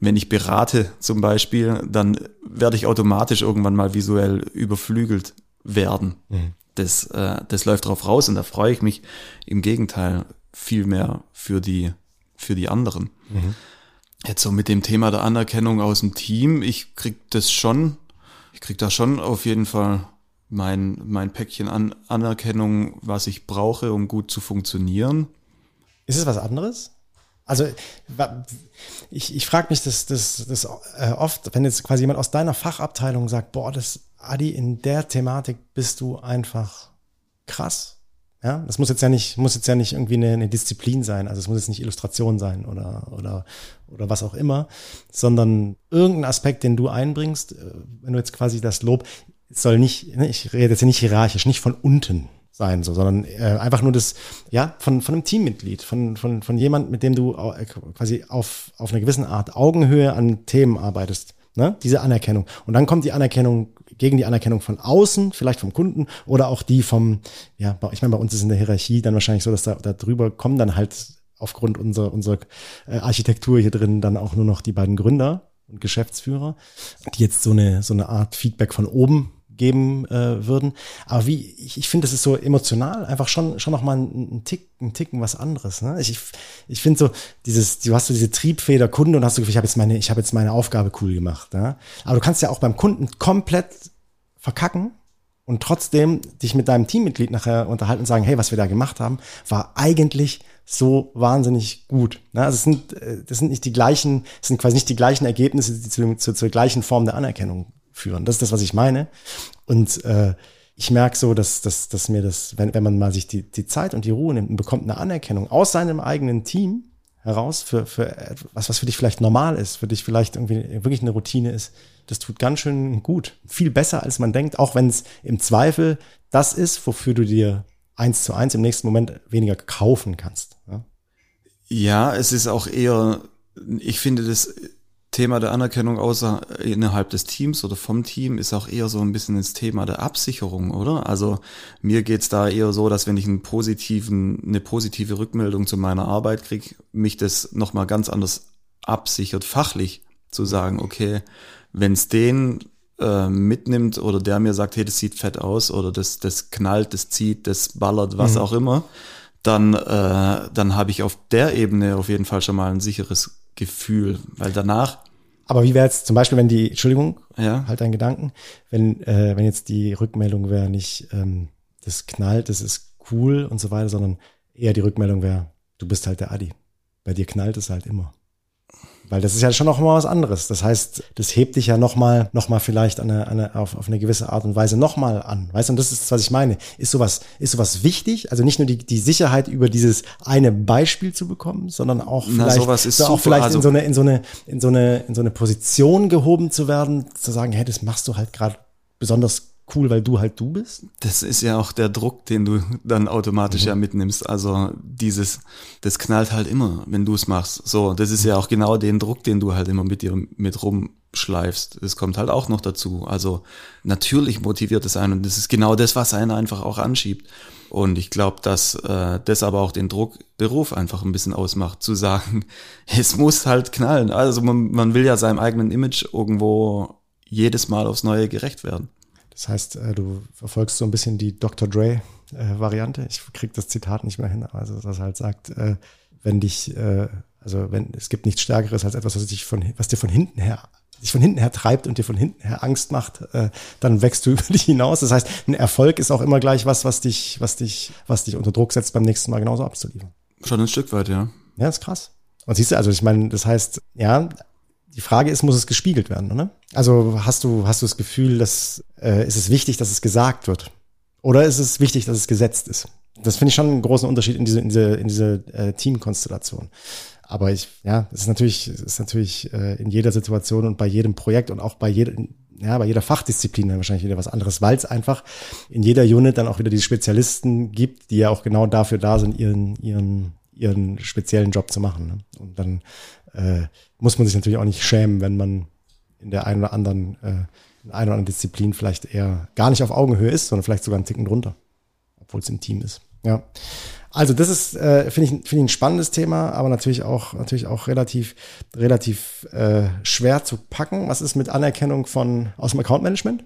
S2: wenn ich berate zum Beispiel, dann werde ich automatisch irgendwann mal visuell überflügelt werden. Mhm. Das, äh, das läuft drauf raus und da freue ich mich im Gegenteil viel mehr für die, für die anderen. Mhm. Jetzt so mit dem Thema der Anerkennung aus dem Team, ich krieg das schon, ich krieg da schon auf jeden Fall mein, mein Päckchen an Anerkennung, was ich brauche, um gut zu funktionieren.
S1: Ist es was anderes? Also ich, ich frage mich das, das, das äh, oft, wenn jetzt quasi jemand aus deiner Fachabteilung sagt, boah, das Adi, in der Thematik bist du einfach krass. Ja, das muss jetzt ja nicht, muss jetzt ja nicht irgendwie eine, eine Disziplin sein. Also es muss jetzt nicht Illustration sein oder, oder, oder was auch immer, sondern irgendein Aspekt, den du einbringst, äh, wenn du jetzt quasi das Lob, es soll nicht, ne, ich rede jetzt nicht hierarchisch, nicht von unten sein, so, sondern äh, einfach nur das, ja, von, von einem Teammitglied, von, von, von jemand, mit dem du äh, quasi auf, auf eine gewisse Art Augenhöhe an Themen arbeitest. Ne? Diese Anerkennung. Und dann kommt die Anerkennung gegen die Anerkennung von außen, vielleicht vom Kunden oder auch die vom, ja, ich meine, bei uns ist in der Hierarchie dann wahrscheinlich so, dass da, da drüber kommen dann halt aufgrund unserer, unserer äh, Architektur hier drin dann auch nur noch die beiden Gründer und Geschäftsführer, die jetzt so eine, so eine Art Feedback von oben geben äh, würden. Aber wie, ich, ich finde, das ist so emotional einfach schon, schon nochmal ein, ein Tick, ein Ticken was anderes. Ne? Ich, ich, finde so, dieses, du hast so diese Triebfeder Kunde und hast so ich habe jetzt meine, ich habe jetzt meine Aufgabe cool gemacht. Ne? Aber du kannst ja auch beim Kunden komplett verkacken und trotzdem dich mit deinem Teammitglied nachher unterhalten und sagen, hey, was wir da gemacht haben, war eigentlich so wahnsinnig gut. Ne? Also es sind, äh, das sind nicht die gleichen, es sind quasi nicht die gleichen Ergebnisse, die zu, zu, zur gleichen Form der Anerkennung führen. Das ist das, was ich meine. Und äh, ich merke so, dass, dass, dass mir das, wenn, wenn man mal sich die, die Zeit und die Ruhe nimmt und bekommt eine Anerkennung aus seinem eigenen Team heraus für, für etwas, was für dich vielleicht normal ist, für dich vielleicht irgendwie wirklich eine Routine ist, das tut ganz schön gut. Viel besser, als man denkt, auch wenn es im Zweifel das ist, wofür du dir eins zu eins im nächsten Moment weniger kaufen kannst. Ja,
S2: ja es ist auch eher, ich finde das Thema der Anerkennung außer innerhalb des Teams oder vom Team ist auch eher so ein bisschen das Thema der Absicherung, oder? Also mir geht's da eher so, dass wenn ich einen positiven, eine positive Rückmeldung zu meiner Arbeit kriege, mich das nochmal ganz anders absichert, fachlich zu sagen, okay, wenn's den äh, mitnimmt oder der mir sagt, hey, das sieht fett aus oder das, das knallt, das zieht, das ballert, was mhm. auch immer, dann, äh, dann habe ich auf der Ebene auf jeden Fall schon mal ein sicheres Gefühl, weil danach.
S1: Aber wie wäre jetzt zum Beispiel, wenn die, Entschuldigung, ja. halt dein Gedanken, wenn, äh, wenn jetzt die Rückmeldung wäre nicht, ähm, das knallt, das ist cool und so weiter, sondern eher die Rückmeldung wäre, du bist halt der Adi. Bei dir knallt es halt immer. Weil das ist ja schon noch mal was anderes. Das heißt, das hebt dich ja noch mal, noch mal vielleicht eine, eine, auf, auf eine gewisse Art und Weise noch mal an. Weißt du, und das ist, was ich meine. Ist sowas, ist sowas wichtig? Also nicht nur die, die Sicherheit über dieses eine Beispiel zu bekommen, sondern auch
S2: Na,
S1: vielleicht, so auch
S2: super.
S1: vielleicht
S2: also,
S1: in so eine, in so eine, in so eine, in so eine Position gehoben zu werden, zu sagen, hey, das machst du halt gerade besonders cool, weil du halt du bist?
S2: Das ist ja auch der Druck, den du dann automatisch mhm. ja mitnimmst. Also dieses, das knallt halt immer, wenn du es machst. So, das ist ja auch genau den Druck, den du halt immer mit dir mit rumschleifst. Das kommt halt auch noch dazu. Also natürlich motiviert es einen und das ist genau das, was einen einfach auch anschiebt. Und ich glaube, dass äh, das aber auch den Druck Beruf einfach ein bisschen ausmacht, zu sagen, [LAUGHS] es muss halt knallen. Also man, man will ja seinem eigenen Image irgendwo jedes Mal aufs Neue gerecht werden.
S1: Das heißt, äh, du verfolgst so ein bisschen die Dr. Dre-Variante. Äh, ich krieg das Zitat nicht mehr hin, also das halt sagt, äh, wenn dich, also wenn es gibt nichts Stärkeres als etwas, was dich von, was dir von hinten her dich von hinten her treibt und dir von hinten her Angst macht, dann wächst du [LAUGHS] über dich hinaus. Das heißt, ein Erfolg ist auch immer gleich was, was dich, was dich, was dich unter Druck setzt, beim nächsten Mal genauso abzuliefern.
S2: Schon ein Stück weit, ja.
S1: Ja, ist krass. Und siehst du, also ich meine, das heißt, ja, die Frage ist, muss es gespiegelt werden, oder? Also hast du, hast du das Gefühl, dass äh, ist es wichtig, dass es gesagt wird? Oder ist es wichtig, dass es gesetzt ist? Das finde ich schon einen großen Unterschied in diese, in diese, in diese äh, Teamkonstellation. Aber ich, ja, es ist natürlich, es ist natürlich äh, in jeder Situation und bei jedem Projekt und auch bei jedem, ja, bei jeder Fachdisziplin dann wahrscheinlich wieder was anderes, weil es einfach in jeder Unit dann auch wieder die Spezialisten gibt, die ja auch genau dafür da sind, ihren, ihren, ihren speziellen Job zu machen. Ne? Und dann äh, muss man sich natürlich auch nicht schämen, wenn man in der einen oder anderen, äh, in einer oder anderen Disziplin vielleicht eher gar nicht auf Augenhöhe ist, sondern vielleicht sogar einen Ticken drunter, obwohl es im Team ist. Ja. Also das ist, äh, finde ich, finde ich ein spannendes Thema, aber natürlich auch, natürlich auch relativ, relativ äh, schwer zu packen. Was ist mit Anerkennung von aus dem Account Management?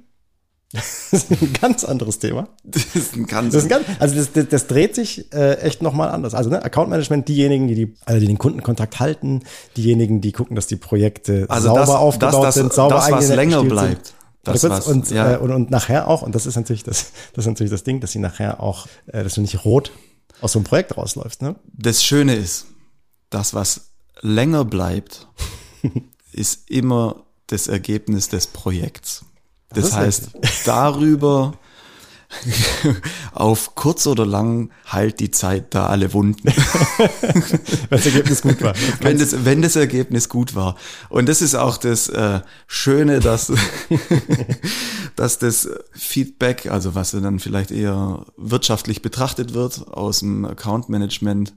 S1: Das ist ein ganz anderes Thema.
S2: Das ist ein ganz,
S1: das ist ein ganz also das, das, das dreht sich äh, echt nochmal anders. Also ne, Account Management, diejenigen, die, die, also die den Kundenkontakt halten, diejenigen, die gucken, dass die Projekte
S2: also
S1: sauber
S2: das,
S1: aufgebaut
S2: das,
S1: sind, sauber
S2: das, was länger bleibt.
S1: Sind.
S2: Das
S1: kurz,
S2: was,
S1: und,
S2: ja.
S1: äh, und, und nachher auch, und das ist natürlich das, [LAUGHS] das ist natürlich das Ding, dass sie nachher auch, äh, dass du nicht rot aus so einem Projekt rausläufst, ne?
S2: Das Schöne ist, das, was länger bleibt, [LAUGHS] ist immer das Ergebnis des Projekts. Das,
S1: Das
S2: heißt, darüber [LAUGHS] auf kurz oder lang heilt die Zeit da alle Wunden, [LAUGHS]
S1: Wenn das Ergebnis gut war. [LAUGHS]
S2: wenn das, wenn das Ergebnis gut war. Und das ist auch das äh, Schöne, dass, dass das Feedback, also was dann vielleicht eher wirtschaftlich betrachtet wird aus dem Account Management,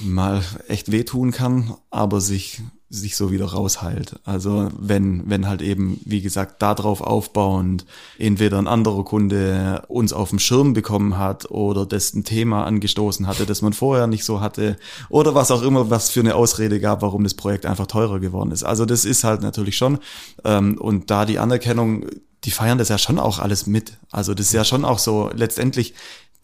S2: mal echt wehtun kann, aber sich sich so wieder rausheilt. Also wenn, wenn halt eben, wie gesagt, darauf aufbauend entweder ein anderer Kunde uns auf dem Schirm bekommen hat oder das ein Thema angestoßen hatte, das man vorher nicht so hatte oder was auch immer, was für eine Ausrede gab, warum das Projekt einfach teurer geworden ist. Also das ist halt natürlich schon ähm, und da die Anerkennung, die feiern das ja schon auch alles mit. Also das ist ja schon auch so letztendlich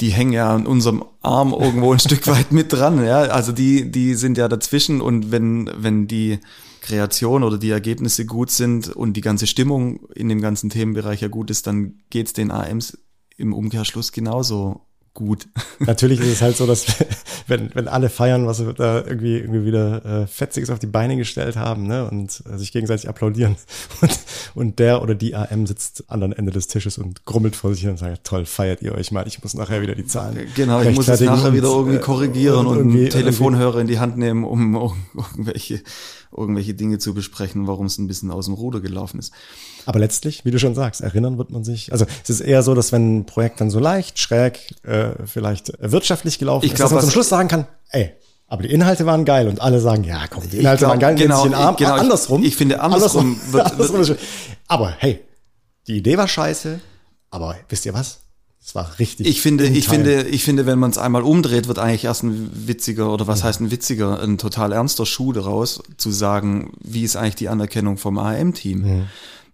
S2: die hängen ja an unserem Arm irgendwo ein [LAUGHS] Stück weit mit dran, ja. Also die, die sind ja dazwischen und wenn, wenn die Kreation oder die Ergebnisse gut sind und die ganze Stimmung in dem ganzen Themenbereich ja gut ist, dann geht's den AMs im Umkehrschluss genauso gut. [LAUGHS]
S1: Natürlich ist es halt so, dass wenn, wenn alle feiern, was sie da irgendwie, irgendwie wieder äh, Fetziges auf die Beine gestellt haben ne, und äh, sich gegenseitig applaudieren [LAUGHS] und, und der oder die AM sitzt am anderen Ende des Tisches und grummelt vor sich hin und sagt, toll, feiert ihr euch mal, ich muss nachher wieder die Zahlen
S2: Genau, ich muss es
S1: rechtfertigen
S2: nachher wieder
S1: und,
S2: irgendwie
S1: äh,
S2: korrigieren und,
S1: irgendwie-
S2: einen Telefonhörer in die Hand nehmen, um [LAUGHS] irgendwelche, irgendwelche Dinge zu besprechen, warum es ein bisschen aus dem Ruder gelaufen ist.
S1: Aber letztlich, wie du schon sagst, erinnern wird man sich. Also es ist eher so, dass wenn ein Projekt dann so leicht, schräg, äh, vielleicht wirtschaftlich gelaufen
S2: Ich
S1: ist,
S2: glaub,
S1: dass man zum Schluss sagen kann, ey, aber die Inhalte waren geil und alle sagen, ja, komm, die
S2: Ich
S1: Inhalte
S2: glaub,
S1: waren geil,
S2: genau,
S1: den Arm,
S2: genau, ich-
S1: andersrum.
S2: ich finde, andersrum [LAUGHS] wird-
S1: andersrum ist, aber hey, die Idee war scheiße, aber wisst ihr was? Es war richtig.
S2: Ich finde, ich
S1: Teil.
S2: finde, ich finde, wenn man es einmal umdreht, wird eigentlich erst ein witziger oder was heißt ein witziger, ein total ernster Schuh daraus, zu sagen, wie ist eigentlich die Anerkennung vom AM-Team?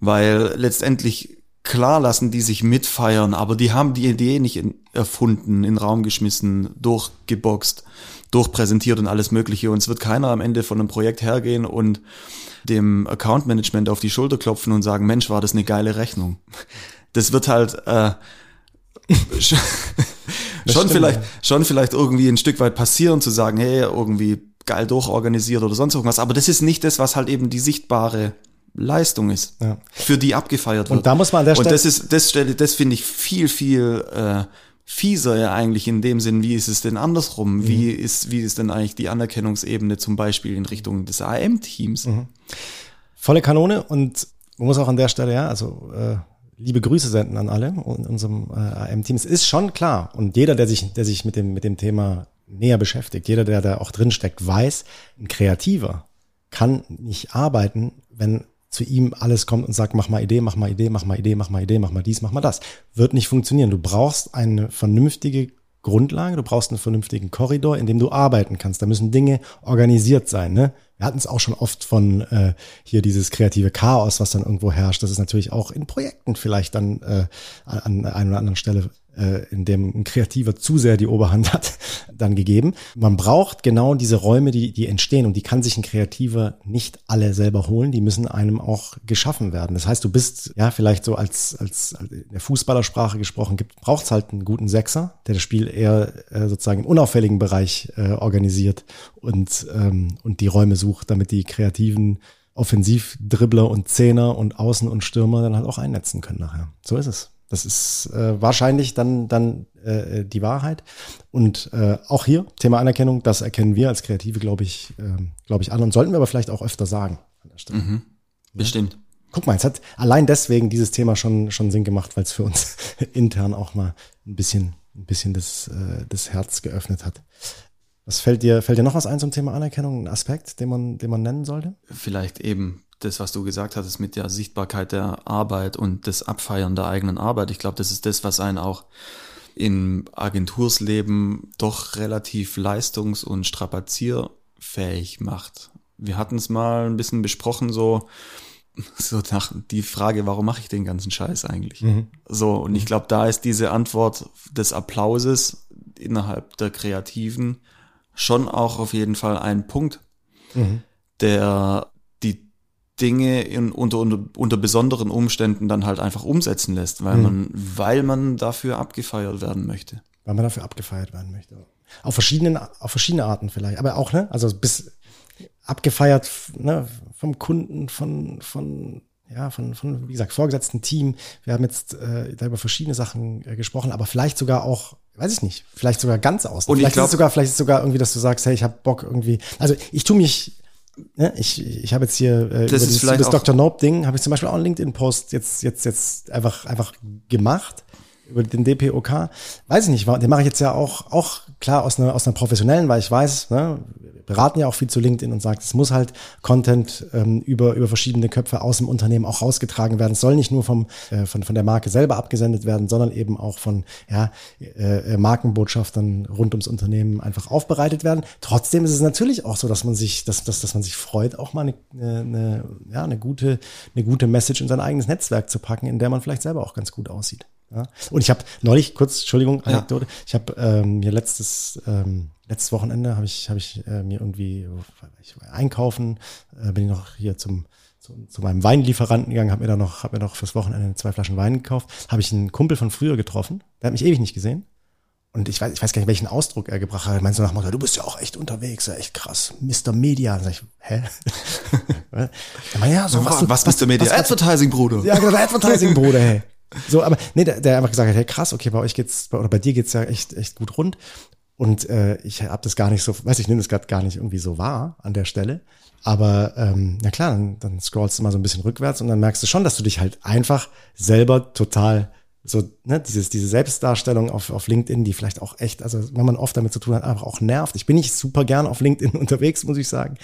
S2: Weil letztendlich klar lassen die sich mitfeiern, aber die haben die Idee nicht in, erfunden, in den Raum geschmissen, durchgeboxt, durchpräsentiert und alles Mögliche. Und es wird keiner am Ende von einem Projekt hergehen und dem Account Management auf die Schulter klopfen und sagen, Mensch, war das eine geile Rechnung. Das wird halt äh, [LAUGHS] schon
S1: stimmt,
S2: vielleicht,
S1: ja.
S2: schon vielleicht irgendwie ein Stück weit passieren, zu sagen, hey, irgendwie geil durchorganisiert oder sonst irgendwas. Aber das ist nicht das, was halt eben die sichtbare Leistung ist,
S1: Ja.
S2: für die abgefeiert wird.
S1: Und da muss man an der
S2: Und
S1: Stelle-
S2: das ist, das stelle, das finde ich viel, viel äh, fieser ja eigentlich in dem Sinn, wie ist es denn andersrum?
S1: Mhm.
S2: Wie ist, wie ist denn eigentlich die Anerkennungsebene zum Beispiel in Richtung des AM-Teams?
S1: Mhm. volle Kanone und man muss auch an der Stelle, ja, also äh, liebe Grüße senden an alle in unserem äh, AM-Team. Es ist schon klar und jeder, der sich, der sich mit dem, mit dem Thema näher beschäftigt, jeder, der da auch drin steckt, weiß, ein Kreativer kann nicht arbeiten, wenn zu ihm alles kommt und sagt, mach mal Idee, mach mal Idee, mach mal Idee, mach mal Idee, mach mal dies, mach mal das. Wird nicht funktionieren. Du brauchst eine vernünftige Grundlage, du brauchst einen vernünftigen Korridor, in dem du arbeiten kannst. Da müssen Dinge organisiert sein. Ne? Wir hatten es auch schon oft von äh, hier dieses kreative Chaos, was dann irgendwo herrscht. Das ist natürlich auch in Projekten vielleicht dann äh, an der einen oder anderen Stelle in dem ein Kreativer zu sehr die Oberhand hat, [LAUGHS] dann gegeben. Man braucht genau diese Räume, die, die entstehen und die kann sich ein Kreativer nicht alle selber holen, die müssen einem auch geschaffen werden. Das heißt, du bist ja vielleicht so als, als, in der Fußballersprache gesprochen gibt, braucht es halt einen guten Sechser, der das Spiel eher äh, sozusagen im unauffälligen Bereich äh, organisiert und, ähm, und die Räume sucht, damit die kreativen Offensivdribbler und Zehner und Außen- und Stürmer dann halt auch einnetzen können nachher. So ist es. Das ist äh, wahrscheinlich dann, dann äh, die Wahrheit. Und äh, auch hier, Thema Anerkennung, das erkennen wir als Kreative, glaube ich, äh, glaube ich, an und sollten wir aber vielleicht auch öfter sagen an der Stelle.
S2: Bestimmt.
S1: guck mal, es hat allein deswegen dieses Thema schon, schon Sinn gemacht, weil es für uns [LAUGHS] intern auch mal ein bisschen, ein bisschen das, äh, das Herz geöffnet hat. Was fällt dir, fällt dir noch was ein zum Thema Anerkennung? Ein Aspekt, den man, den man nennen sollte?
S2: Vielleicht eben das, was du gesagt hattest mit der Sichtbarkeit der Arbeit und das Abfeiern der eigenen Arbeit. Ich glaube, das ist das, was einen auch im Agentursleben doch relativ leistungs- und strapazierfähig macht. Wir hatten es mal ein bisschen besprochen, so, [LAUGHS] so nach die Frage, warum mache ich den ganzen Scheiß eigentlich? Mhm. So, und ich glaube, da ist diese Antwort des Applauses innerhalb der Kreativen schon auch auf jeden Fall ein Punkt, mhm. der Dinge in, unter, unter, unter besonderen Umständen dann halt einfach umsetzen lässt, weil mhm. man, weil man dafür abgefeiert werden möchte.
S1: Weil man dafür abgefeiert werden möchte. Auf verschiedenen, auf verschiedene Arten vielleicht, aber auch, ne, also bis abgefeiert, ne, vom Kunden, von, von, ja, von, von, wie gesagt, vorgesetzten Team. Wir haben jetzt äh, da über verschiedene Sachen äh, gesprochen, aber vielleicht sogar auch weiß ich nicht, vielleicht sogar ganz aus. Und vielleicht glaub, ist es sogar, vielleicht ist es sogar irgendwie, dass du sagst, hey, ich habe Bock irgendwie. Also ich tue mich, ne, ich, ich habe jetzt hier äh, das über das, das Dr. Nope Ding, habe ich zum Beispiel auch einen LinkedIn-Post jetzt, jetzt, jetzt einfach, einfach gemacht über den DPOK. Weiß ich nicht, den mache ich jetzt ja auch, auch klar aus einer, aus einer professionellen, weil ich weiß, ne, beraten ja auch viel zu LinkedIn und sagt, es muss halt Content ähm, über, über verschiedene Köpfe aus dem Unternehmen auch rausgetragen werden. Es soll nicht nur vom, äh, von, von der Marke selber abgesendet werden, sondern eben auch von ja, äh, äh, Markenbotschaftern rund ums Unternehmen einfach aufbereitet werden. Trotzdem ist es natürlich auch so, dass man sich, dass, dass, dass man sich freut, auch mal eine, eine, ja, eine, gute, eine gute Message in sein eigenes Netzwerk zu packen, in der man vielleicht selber auch ganz gut aussieht. Ja? Und ich habe neulich, kurz, Entschuldigung, Anekdote, ja. ich habe ähm, mir letztes, ähm, letztes Wochenende habe ich, hab ich äh, mir irgendwie ich einkaufen, äh, bin ich noch hier zum zu, zu meinem Weinlieferanten gegangen, habe mir da noch, hab mir noch fürs Wochenende zwei Flaschen Wein gekauft, habe ich einen Kumpel von früher getroffen, der hat mich ewig nicht gesehen. Und ich weiß, ich weiß gar nicht, welchen Ausdruck er gebracht hat. Meinte so nach Motto, du bist ja auch echt unterwegs, ja, echt krass. Mr. Media. Dann sag ich, hä? [LAUGHS]
S2: ja, ja, so was, was, was Mr. Media? Was, Advertising, Bruder.
S1: Ja, genau, Advertising, Bruder, hey. So, aber nee, der, der einfach gesagt hat, hey krass, okay, bei euch geht's, oder bei dir geht's ja echt, echt gut rund. Und äh, ich habe das gar nicht so, weiß ich, nehme das gerade gar nicht irgendwie so wahr an der Stelle. Aber ähm, na klar, dann, dann scrollst du mal so ein bisschen rückwärts und dann merkst du schon, dass du dich halt einfach selber total so, ne, dieses, diese Selbstdarstellung auf, auf LinkedIn, die vielleicht auch echt, also wenn man oft damit zu tun hat, einfach auch nervt. Ich bin nicht super gern auf LinkedIn [LAUGHS] unterwegs, muss ich sagen.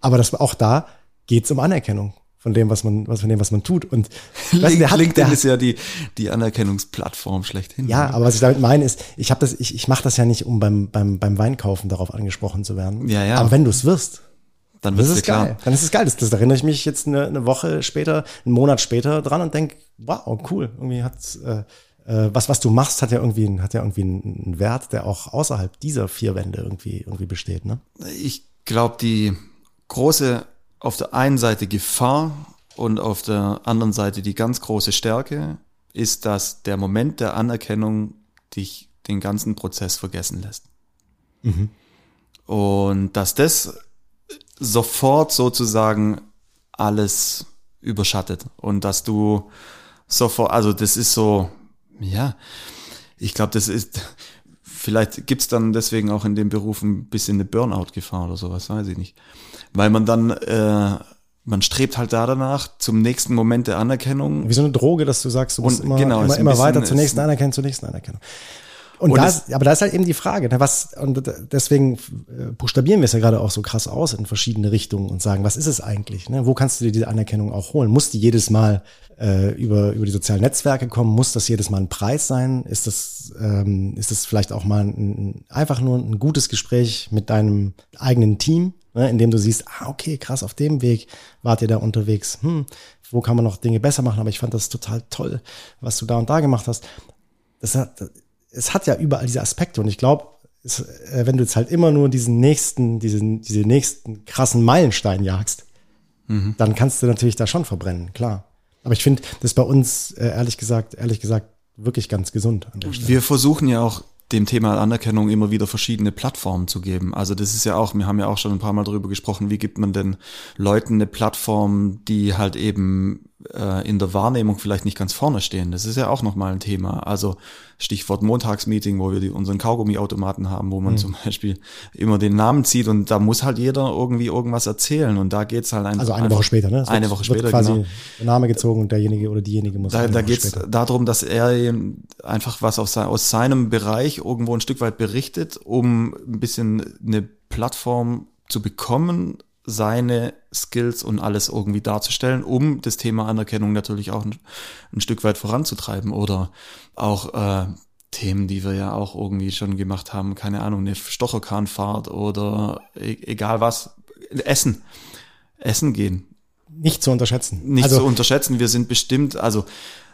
S1: Aber das auch da geht's um Anerkennung von dem, was man, was von dem, was man tut. Und [LAUGHS]
S2: Link, der hat, LinkedIn der, ist ja die, die Anerkennungsplattform schlechthin.
S1: Ja, aber was ich damit meine ist, ich habe das, ich, ich mache das ja nicht, um beim, beim, beim Weinkaufen darauf angesprochen zu werden.
S2: Ja, ja.
S1: Aber wenn du es wirst,
S2: dann ist es
S1: geil. Dann ist es geil. Das, das erinnere ich mich jetzt eine, eine Woche später, einen Monat später dran und denk, wow, cool. Irgendwie hat äh, äh, was, was du machst, hat ja irgendwie, hat ja irgendwie einen Wert, der auch außerhalb dieser vier Wände irgendwie, irgendwie besteht. Ne?
S2: Ich glaube, die große auf der einen Seite Gefahr und auf der anderen Seite die ganz große Stärke ist, dass der Moment der Anerkennung dich den ganzen Prozess vergessen lässt. Mhm. Und dass das sofort sozusagen alles überschattet und dass du sofort, also das ist so, ja, ich glaube, das ist, vielleicht gibt's dann deswegen auch in dem Beruf ein bisschen eine Burnout-Gefahr oder sowas, weiß ich nicht weil man dann, äh, man strebt halt da danach zum nächsten Moment der Anerkennung.
S1: Wie so eine Droge, dass du sagst, du musst und, immer, genau, immer, immer weiter zur nächsten Anerkennung, zur nächsten Anerkennung. Und, und da ist, aber da ist halt eben die Frage, ne, was, und deswegen äh, buchstabieren wir es ja gerade auch so krass aus in verschiedene Richtungen und sagen, was ist es eigentlich? Ne? Wo kannst du dir diese Anerkennung auch holen? Muss die jedes Mal äh, über, über die sozialen Netzwerke kommen? Muss das jedes Mal ein Preis sein? Ist das, ähm, ist das vielleicht auch mal ein, einfach nur ein gutes Gespräch mit deinem eigenen Team? ne, indem du siehst, ah, okay, krass, auf dem Weg wart ihr da unterwegs. Hm, wo kann man noch Dinge besser machen? Aber ich fand das total toll, was du da und da gemacht hast. Das hat, es hat ja überall diese Aspekte und ich glaube, äh, wenn du jetzt halt immer nur diesen nächsten, diesen, diese nächsten krassen Meilenstein jagst, mhm. dann kannst du natürlich da schon verbrennen, klar. Aber ich finde das bei uns, äh, ehrlich gesagt, ehrlich gesagt, wirklich ganz gesund
S2: an der Stelle. Wir versuchen ja auch dem Thema Anerkennung immer wieder verschiedene Plattformen zu geben. Also das ist ja auch, wir haben ja auch schon ein paar Mal darüber gesprochen, wie gibt man denn Leuten eine Plattform, die halt eben äh, in der Wahrnehmung vielleicht nicht ganz vorne stehen. Das ist ja auch nochmal ein Thema. Also Stichwort Montagsmeeting, wo wir die, unseren Kaugummiautomaten haben, wo man mhm. zum Beispiel immer den Namen zieht und da muss halt jeder irgendwie irgendwas erzählen und da geht's halt einfach.
S1: Also eine Woche später, ne?
S2: Es eine wird, Woche später,
S1: quasi genau. der Name gezogen und derjenige oder diejenige muss.
S2: Da, da geht's später. darum, dass er einfach was aus, aus seinem Bereich irgendwo ein Stück weit berichtet, um ein bisschen eine Plattform zu bekommen, seine Skills und alles irgendwie darzustellen, um das Thema Anerkennung natürlich auch ein, ein Stück weit voranzutreiben oder auch äh, Themen, die wir ja auch irgendwie schon gemacht haben, keine Ahnung, eine Stocherkahnfahrt oder e egal was, Essen, Essen gehen.
S1: Nicht zu unterschätzen.
S2: Nicht also, zu unterschätzen, wir sind bestimmt, also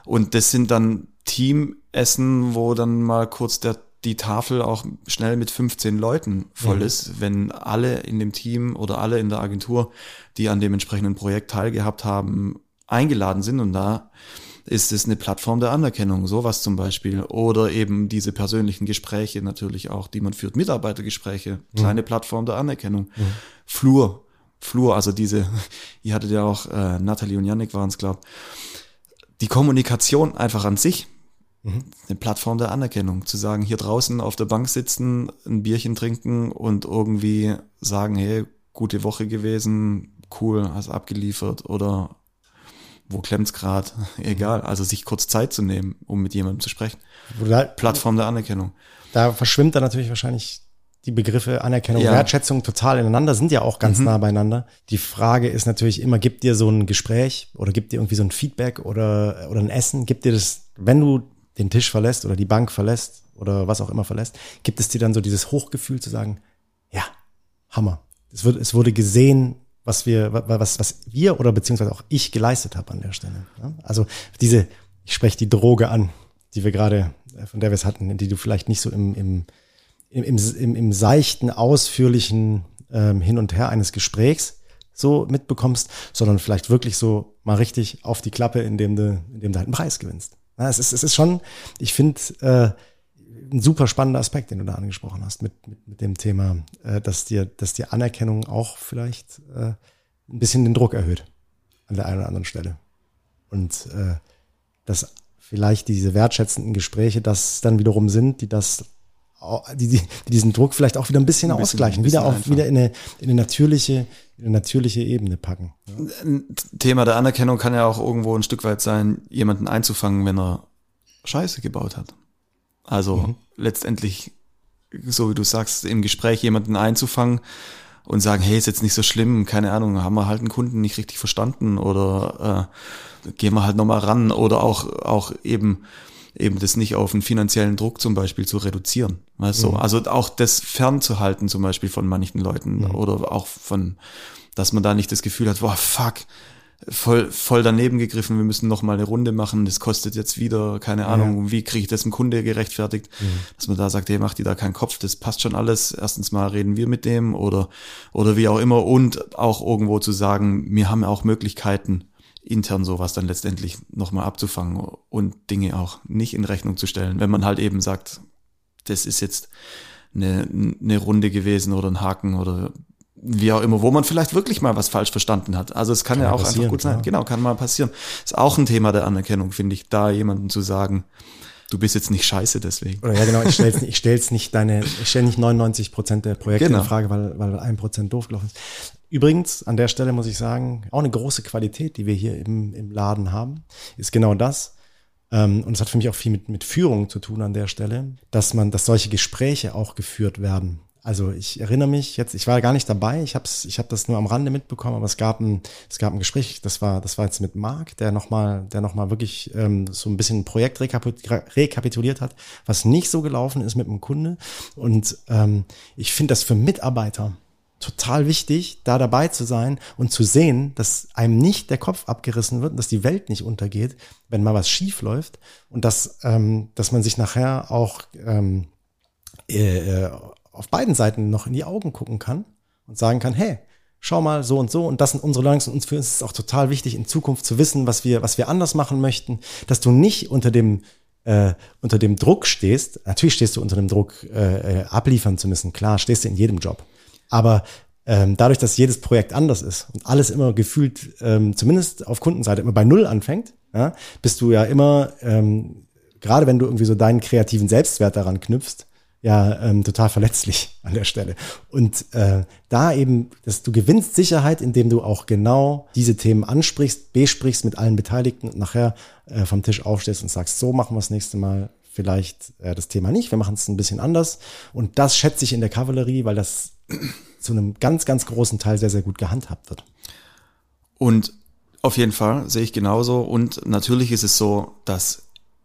S2: und das sind dann Teamessen, wo dann mal kurz der die Tafel auch schnell mit 15 Leuten voll mhm. ist, wenn alle in dem Team oder alle in der Agentur, die an dem entsprechenden Projekt teilgehabt haben, eingeladen sind und da ist es eine Plattform der Anerkennung, sowas zum Beispiel. Oder eben diese persönlichen Gespräche natürlich auch, die man führt, Mitarbeitergespräche, mhm. kleine mhm. Plattform der Anerkennung. Mhm. Flur, Flur, also diese, [LAUGHS] ihr hattet ja auch, äh, Nathalie und Yannick waren es, glaube die Kommunikation einfach an sich, Mhm. Eine Plattform der Anerkennung. Zu sagen, hier draußen auf der Bank sitzen, ein Bierchen trinken und irgendwie sagen, hey, gute Woche gewesen, cool, hast abgeliefert oder wo klemmt's grad? [LAUGHS] Egal. Also sich kurz Zeit zu nehmen, um mit jemandem zu sprechen. Plattform der Anerkennung.
S1: Da verschwimmt dann natürlich wahrscheinlich die Begriffe Anerkennung, ja. Wertschätzung total ineinander, sind ja auch ganz mhm. nah beieinander. Die Frage ist natürlich immer, gibt dir so ein Gespräch oder gibt dir irgendwie so ein Feedback oder, oder ein Essen, gibt dir das, wenn du den Tisch verlässt oder die Bank verlässt oder was auch immer verlässt, gibt es dir dann so dieses Hochgefühl zu sagen, ja, Hammer. Es, wird, es wurde gesehen, was wir, was, was wir oder beziehungsweise auch ich geleistet habe an der Stelle. Also diese, ich spreche die Droge an, die wir gerade, äh, von der wir es hatten, die du vielleicht nicht so im, im, im, im, im seichten, ausführlichen ähm, Hin und Her eines Gesprächs so mitbekommst, sondern vielleicht wirklich so mal richtig auf die Klappe, indem du, indem du halt einen Preis gewinnst. Ja, es, ist, es ist schon, ich finde, äh, ein super spannender Aspekt, den du da angesprochen hast, mit, mit, mit dem Thema, äh, dass dir, dass dir Anerkennung auch vielleicht äh, ein bisschen den Druck erhöht an der einen oder anderen Stelle. Und äh, dass vielleicht diese wertschätzenden Gespräche das dann wiederum sind, die das die, die diesen Druck vielleicht auch wieder ein bisschen, ein bisschen ausgleichen, bisschen wieder auf wieder in eine, in eine natürliche in eine natürliche Ebene packen.
S2: Ein Thema der Anerkennung kann ja auch irgendwo ein Stück weit sein, jemanden einzufangen, wenn er Scheiße gebaut hat. Also mhm. letztendlich, so wie du sagst, im Gespräch jemanden einzufangen und sagen, hey, ist jetzt nicht so schlimm, keine Ahnung, haben wir halt einen Kunden nicht richtig verstanden oder äh, gehen wir halt nochmal ran oder auch, auch eben eben das nicht auf einen finanziellen Druck zum Beispiel zu reduzieren. Weißt du? Mhm. Also auch das fernzuhalten zum Beispiel von manchen Leuten mhm. oder auch von, dass man da nicht das Gefühl hat, boah, fuck, voll, voll daneben gegriffen, wir müssen noch mal eine Runde machen, das kostet jetzt wieder, keine Ahnung, ja. wie kriege ich das dem Kunde gerechtfertigt, mhm. dass man da sagt, hey, mach dir da keinen Kopf, das passt schon alles, erstens mal reden wir mit dem oder, oder wie auch immer und auch irgendwo zu sagen, wir haben auch Möglichkeiten, intern sowas dann letztendlich nochmal abzufangen und Dinge auch nicht in Rechnung zu stellen. Wenn man halt eben sagt, das ist jetzt eine, eine Runde gewesen oder ein Haken oder wie auch immer, wo man vielleicht wirklich mal was falsch verstanden hat. Also es kann, kann ja auch einfach gut sein. Ja. Genau, kann mal passieren. Ist auch ein Thema der Anerkennung, finde ich, da jemanden zu sagen, du bist jetzt nicht scheiße deswegen.
S1: Oder ja, genau, ich stell's, ich stell's nicht deine, ich stelle nicht 99 Prozent der Projekte genau. in Frage, weil, weil ein Prozent doof gelaufen ist. Übrigens, an der Stelle muss ich sagen, auch eine große Qualität, die wir hier im, im Laden haben, ist genau das. Ähm, und es hat für mich auch viel mit, mit Führung zu tun an der Stelle, dass man, dass solche Gespräche auch geführt werden. Also ich erinnere mich jetzt, ich war gar nicht dabei, ich habe ich hab das nur am Rande mitbekommen, aber es gab ein, es gab ein Gespräch, das war, das war jetzt mit Marc, der nochmal, der nochmal wirklich ähm, so ein bisschen ein Projekt rekapituliert hat, was nicht so gelaufen ist mit dem Kunde. Und ähm, ich finde das für Mitarbeiter total wichtig, da dabei zu sein und zu sehen, dass einem nicht der Kopf abgerissen wird und dass die Welt nicht untergeht, wenn mal was schief läuft und dass, ähm, dass man sich nachher auch ähm, äh, auf beiden Seiten noch in die Augen gucken kann und sagen kann, hey, schau mal so und so und das sind unsere Learnings und uns für uns ist es auch total wichtig in Zukunft zu wissen, was wir was wir anders machen möchten, dass du nicht unter dem äh, unter dem Druck stehst. Natürlich stehst du unter dem Druck äh, äh abliefern zu müssen, klar, stehst du in jedem Job. Aber ähm, dadurch, dass jedes Projekt anders ist und alles immer gefühlt, ähm, zumindest auf Kundenseite, immer bei Null anfängt, ja, bist du ja immer, ähm, gerade wenn du irgendwie so deinen kreativen Selbstwert daran knüpfst, ja ähm, total verletzlich [LAUGHS] an der Stelle. Und äh, da eben, dass du gewinnst Sicherheit, indem du auch genau diese Themen ansprichst, besprichst mit allen Beteiligten und nachher äh, vom Tisch aufstehst und sagst, so machen wir das nächste Mal vielleicht äh, das Thema nicht, wir machen es ein bisschen anders. Und das schätze ich in der Kavallerie, weil das zu einem ganz, ganz großen Teil sehr, sehr gut gehandhabt wird.
S2: Und auf jeden Fall sehe ich genauso. Und natürlich ist es so, dass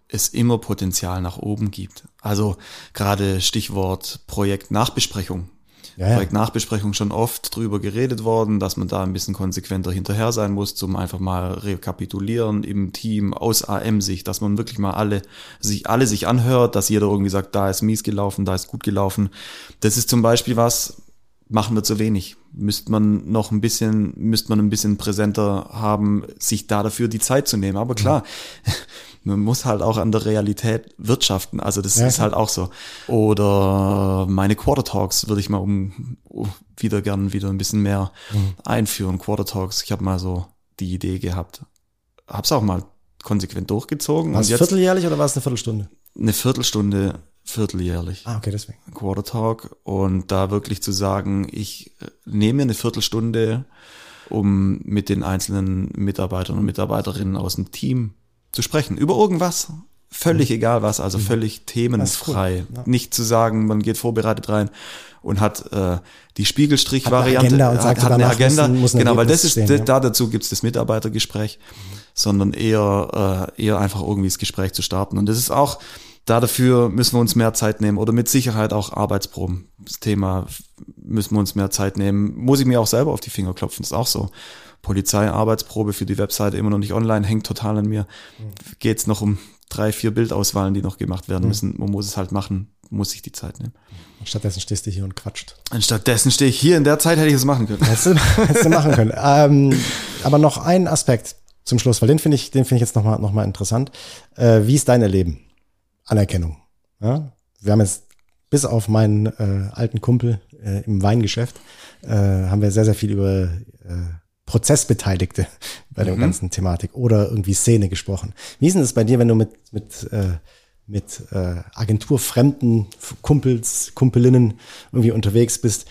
S2: es immer Potenzial nach oben gibt. Also gerade Stichwort Projektnachbesprechung. Ja, ja. Projektnachbesprechung schon oft drüber geredet worden, dass man da ein bisschen konsequenter hinterher sein muss, zum einfach mal rekapitulieren im Team aus AM-Sicht, dass man wirklich mal alle sich alle sich anhört, dass jeder irgendwie sagt, da ist mies gelaufen, da ist gut gelaufen. Das ist zum Beispiel was, machen wir zu wenig. Müsste man noch ein bisschen, müsste man ein bisschen präsenter haben, sich da dafür die Zeit zu nehmen. Aber klar, ja. [LAUGHS] man muss halt auch an der Realität wirtschaften. Also das ja, ist halt auch so. Oder meine Quarter Talks würde ich mal um, um wieder gern wieder ein bisschen mehr mhm. einführen. Quarter Talks. Ich habe mal so die Idee gehabt. Hab's auch mal konsequent durchgezogen.
S1: War es vierteljährlich oder war es eine Viertelstunde?
S2: Eine Viertelstunde vierteljährlich.
S1: Ah, okay, deswegen.
S2: Quarter Talk. Und da wirklich zu sagen, ich äh, nehme eine Viertelstunde, um mit den einzelnen Mitarbeitern und Mitarbeiterinnen aus dem Team zu sprechen. Über irgendwas. Völlig mhm. egal was, also mhm. völlig themenfrei. Cool. Ja. Nicht zu sagen, man geht vorbereitet rein und hat äh, die Spiegelstrich-Variante,
S1: hat, hat, hat eine Agenda.
S2: Muss, muss genau, weil das ist, stehen, ja. da dazu gibt's das Mitarbeitergespräch, sondern eher, äh, eher einfach irgendwie das Gespräch zu starten. Und das ist auch, da dafür müssen wir uns mehr Zeit nehmen oder mit Sicherheit auch Arbeitsproben. Das Thema müssen wir uns mehr Zeit nehmen. Muss ich mir auch selber auf die Finger klopfen, ist auch so. Polizei-Arbeitsprobe für die Webseite immer noch nicht online, hängt total an mir. Mhm. Geht es noch um drei, vier Bildauswahlen, die noch gemacht werden mhm. müssen. Man muss es halt machen, muss sich die Zeit nehmen.
S1: Stattdessen stehst du hier und quatscht.
S2: Stattdessen stehe ich hier, in der Zeit hätte ich es machen können.
S1: Hättest du, hättest du machen können. Ähm, aber noch ein Aspekt zum Schluss, weil den finde ich, den finde ich jetzt nochmal noch mal interessant. Äh, wie ist dein Erleben? Anerkennung. Ja? Wir haben jetzt bis auf meinen äh, alten Kumpel äh, im Weingeschäft äh, haben wir sehr, sehr viel über äh, Prozessbeteiligte bei der mhm. ganzen Thematik oder irgendwie Szene gesprochen. Wie ist denn das bei dir, wenn du mit, mit, äh, mit äh, agenturfremden Kumpels, Kumpelinnen irgendwie unterwegs bist?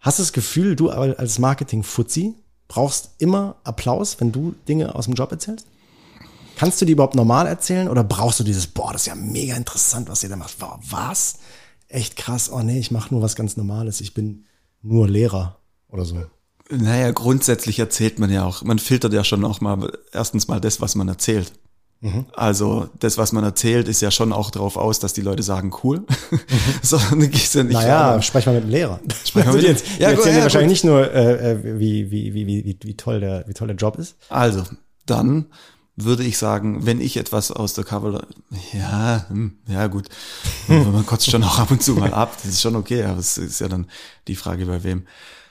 S1: Hast du das Gefühl, du als Marketing-Fuzzi brauchst immer Applaus, wenn du Dinge aus dem Job erzählst? Kannst du die überhaupt normal erzählen oder brauchst du dieses, boah, das ist ja mega interessant, was ihr da macht. Wow, was? Echt krass. Oh nee, ich mache nur was ganz Normales. Ich bin nur Lehrer oder so.
S2: Naja, grundsätzlich erzählt man ja auch, man filtert ja schon auch mal erstens mal das, was man erzählt. Mhm. Also das, was man erzählt, ist ja schon auch darauf aus, dass die Leute sagen, cool. Mhm. [LAUGHS]
S1: so, gehst ja nicht naja, sprech mal mit dem Lehrer. [LAUGHS] Sprech mal mit dem. Die, ja, erzählen ja, wahrscheinlich nicht nur, äh, äh, wie, wie, wie, wie, wie, toll der, wie toll der Job ist.
S2: Also, dann würde ich sagen, wenn ich etwas aus der Cover, ja, hm, ja gut, [LAUGHS] man kotzt schon auch ab und zu mal ab, das ist schon okay, aber es ist ja dann die Frage bei wem.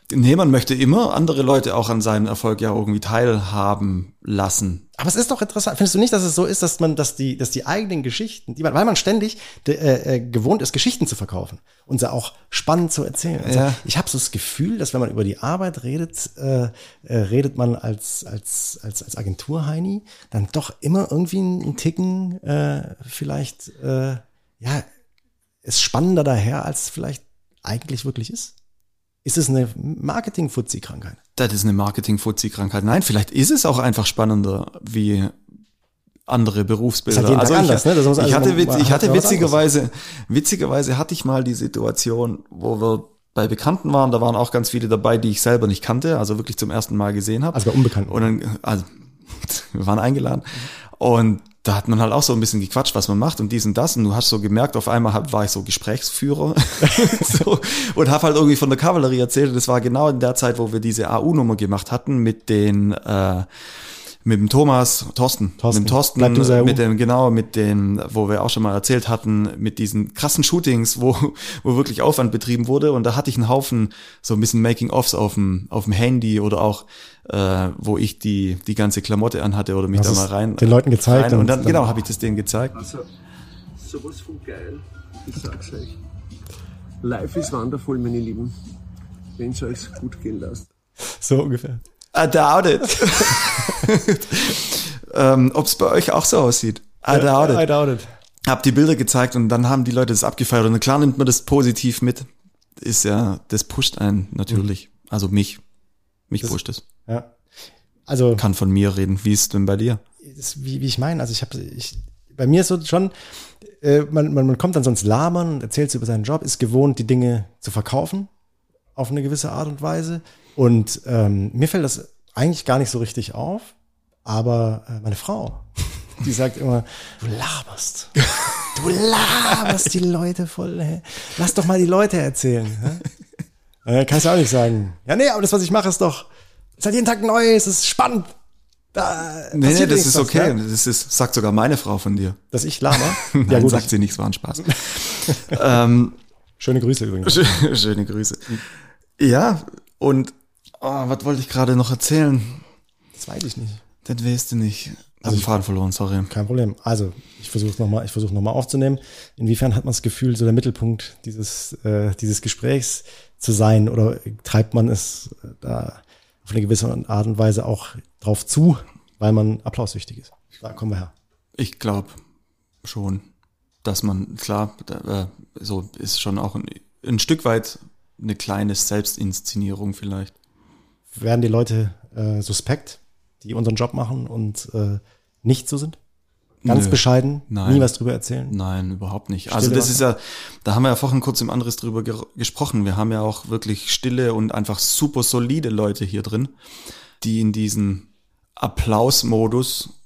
S2: Nee, man möchte immer andere Leute auch an seinem Erfolg ja irgendwie teilhaben lassen.
S1: Aber es ist doch interessant. Findest du nicht, dass es so ist, dass man, dass die, dass die eigenen Geschichten, die man, weil man ständig äh, äh, gewohnt ist, Geschichten zu verkaufen und sie auch spannend zu erzählen. Also ja. Ich habe so das Gefühl, dass wenn man über die Arbeit redet, äh, äh, redet man als als als als Agenturheini dann doch immer irgendwie einen Ticken äh, vielleicht äh, ja ist spannender daher, als vielleicht eigentlich wirklich ist. Ist es eine Marketing-Fuzzi-Krankheit?
S2: Das ist eine Marketing-Fuzzi-Krankheit. Nein, vielleicht ist es auch einfach spannender wie andere Berufsbilder.
S1: Halt also ich, anders, ne?
S2: also ich hatte, witz, ich hatte witzigerweise, witzigerweise hatte ich mal die Situation, wo wir bei Bekannten waren, da waren auch ganz viele dabei, die ich selber nicht kannte, also wirklich zum ersten Mal gesehen habe.
S1: Also bei Unbekannten.
S2: Und dann, also, [LAUGHS] wir waren eingeladen. Und da hat man halt auch so ein bisschen gequatscht, was man macht und dies und das. Und du hast so gemerkt, auf einmal war ich so Gesprächsführer [LAUGHS] [LAUGHS] so, und habe halt irgendwie von der Kavallerie erzählt. Und das war genau in der Zeit, wo wir diese AU-Nummer gemacht hatten mit den äh, mit dem Thomas, Thorsten,
S1: Thorsten.
S2: mit dem Thorsten, mit dem, genau, mit den, wo wir auch schon mal erzählt hatten, mit diesen krassen Shootings, wo, [LAUGHS] wo wirklich Aufwand betrieben wurde. Und da hatte ich einen Haufen so ein bisschen Making-ofs auf dem, auf dem Handy oder auch, äh, wo ich die, die ganze Klamotte anhatte oder mich
S1: das
S2: da mal rein.
S1: Den Leuten gezeigt.
S2: Rein, und dann, genau, habe ich das denen gezeigt.
S3: Also, sowas von geil. Ich sag's euch. Life is wonderful, meine Lieben. wen soll's gut gehen lassen?
S1: So ungefähr.
S2: I doubt it. [LAUGHS] ähm, Ob es bei euch auch so aussieht. I doubt it.
S1: I doubt it.
S2: Hab die Bilder gezeigt und dann haben die Leute das abgefeiert und klar nimmt man das positiv mit. Ist ja, das pusht einen natürlich. Also mich. Mich pusht es.
S1: Ja. Also
S2: Kann von mir reden. Wie ist es denn bei dir?
S1: ist, wie, wie ich meine, also ich habe, ich, bei mir ist so schon, äh, man, man, man kommt dann sonst labern und erzählt über seinen Job, ist gewohnt, die Dinge zu verkaufen auf eine gewisse Art und Weise. Und ähm, mir fällt das eigentlich gar nicht so richtig auf, aber äh, meine Frau, [LAUGHS] die sagt immer, du laberst. Du laberst die Leute voll. Hä? Lass doch mal die Leute erzählen. Hä? Äh, kannst du auch nicht sagen. Ja, nee, aber das, was ich mache, ist doch, ist halt jeden Tag neu, es ist spannend. Da
S2: Nee, nee, das ist
S1: was,
S2: okay.
S1: ne?
S2: Das ist, sagt sogar meine Frau von dir.
S1: Dass ich laber? [LAUGHS]
S2: Nein,
S1: ja, gut.
S2: sagt sie nicht, es war ein Spaß. [LAUGHS] ähm,
S1: schöne Grüße übrigens.
S2: Schö- Schöne Grüße. Ja, und oh, was wollte ich gerade noch erzählen?
S1: Das weiß ich nicht.
S2: Das weißt du nicht. Hab den Faden verloren, sorry.
S1: Kein Problem. Also, ich versuche es nochmal, ich versuche nochmal aufzunehmen. Inwiefern hat man das Gefühl, so der Mittelpunkt dieses, äh, dieses Gesprächs zu sein oder treibt man es äh, da auf eine gewisse Art und Weise auch drauf zu, weil man applaussüchtig ist? Da kommen wir her.
S2: Ich glaube schon, dass man, klar, da, äh, so ist schon auch ein, ein Stück weit eine kleine Selbstinszenierung vielleicht.
S1: Werden die Leute äh, suspekt, die unseren Job machen und äh, nicht so sind? Ganz
S2: Nö.
S1: bescheiden,
S2: Nein.
S1: nie was drüber erzählen.
S2: Nein, überhaupt nicht. Also
S1: Stille
S2: das ist ja, da haben wir ja vorhin kurz im anderes drüber ge gesprochen. Wir haben ja auch wirklich stille und einfach super solide Leute hier drin, die in diesen Applausmodus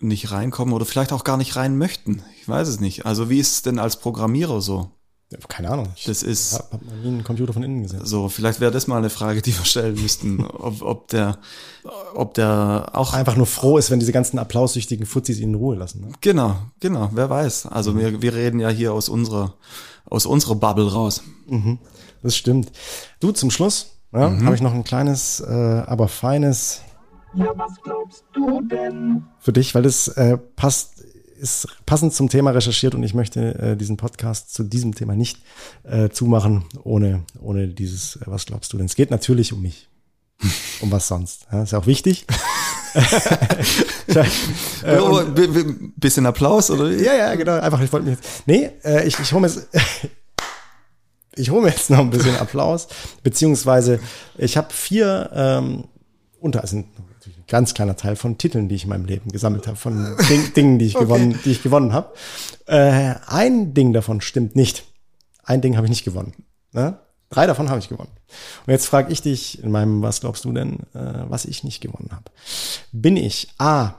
S2: nicht reinkommen oder vielleicht auch gar nicht rein möchten. Ich weiß es nicht. Also wie ist es denn als Programmierer so?
S1: Keine Ahnung. Ich
S2: Das ist
S1: habe hab noch nie einen Computer von innen gesehen.
S2: so, vielleicht wäre das mal eine Frage, die wir stellen müssten, ob, ob der, ob der auch
S1: Einfach nur froh ist, wenn diese ganzen applaussüchtigen Fuzis ihn in Ruhe lassen. Ne?
S2: Genau, genau, wer weiß. Also
S1: Mhm.
S2: wir, wir reden ja hier aus unserer, aus unserer Bubble raus.
S1: Das stimmt. Du, zum Schluss ja, habe ich noch ein kleines, äh, aber feines
S3: Ja, was glaubst du denn?
S1: für dich, weil das äh, passt, ist passend zum Thema recherchiert und ich möchte äh, diesen Podcast zu diesem Thema nicht äh, zumachen, ohne, ohne dieses, äh, was glaubst du denn? Es geht natürlich um mich. [LAUGHS] Um was sonst. Ja, ist ja auch wichtig. [LAUGHS] [LAUGHS] Äh,
S2: bi- bisschen Applaus oder?
S1: Ja, ja, genau. Einfach, ich wollte mich jetzt. Nee, äh, ich, ich hole mir jetzt. Ich hole mir jetzt noch ein bisschen Applaus, beziehungsweise ich habe vier ähm, unter, also ein ganz kleiner Teil von Titeln, die ich in meinem Leben gesammelt habe, von Ding, Dingen, die ich [LAUGHS] gewonnen, die ich gewonnen habe. Äh, ein Ding davon stimmt nicht. Ein Ding habe ich nicht gewonnen. Ne? Drei davon habe ich gewonnen. Und jetzt frage ich dich in meinem, was glaubst du denn, äh, was ich nicht gewonnen habe? Bin ich A.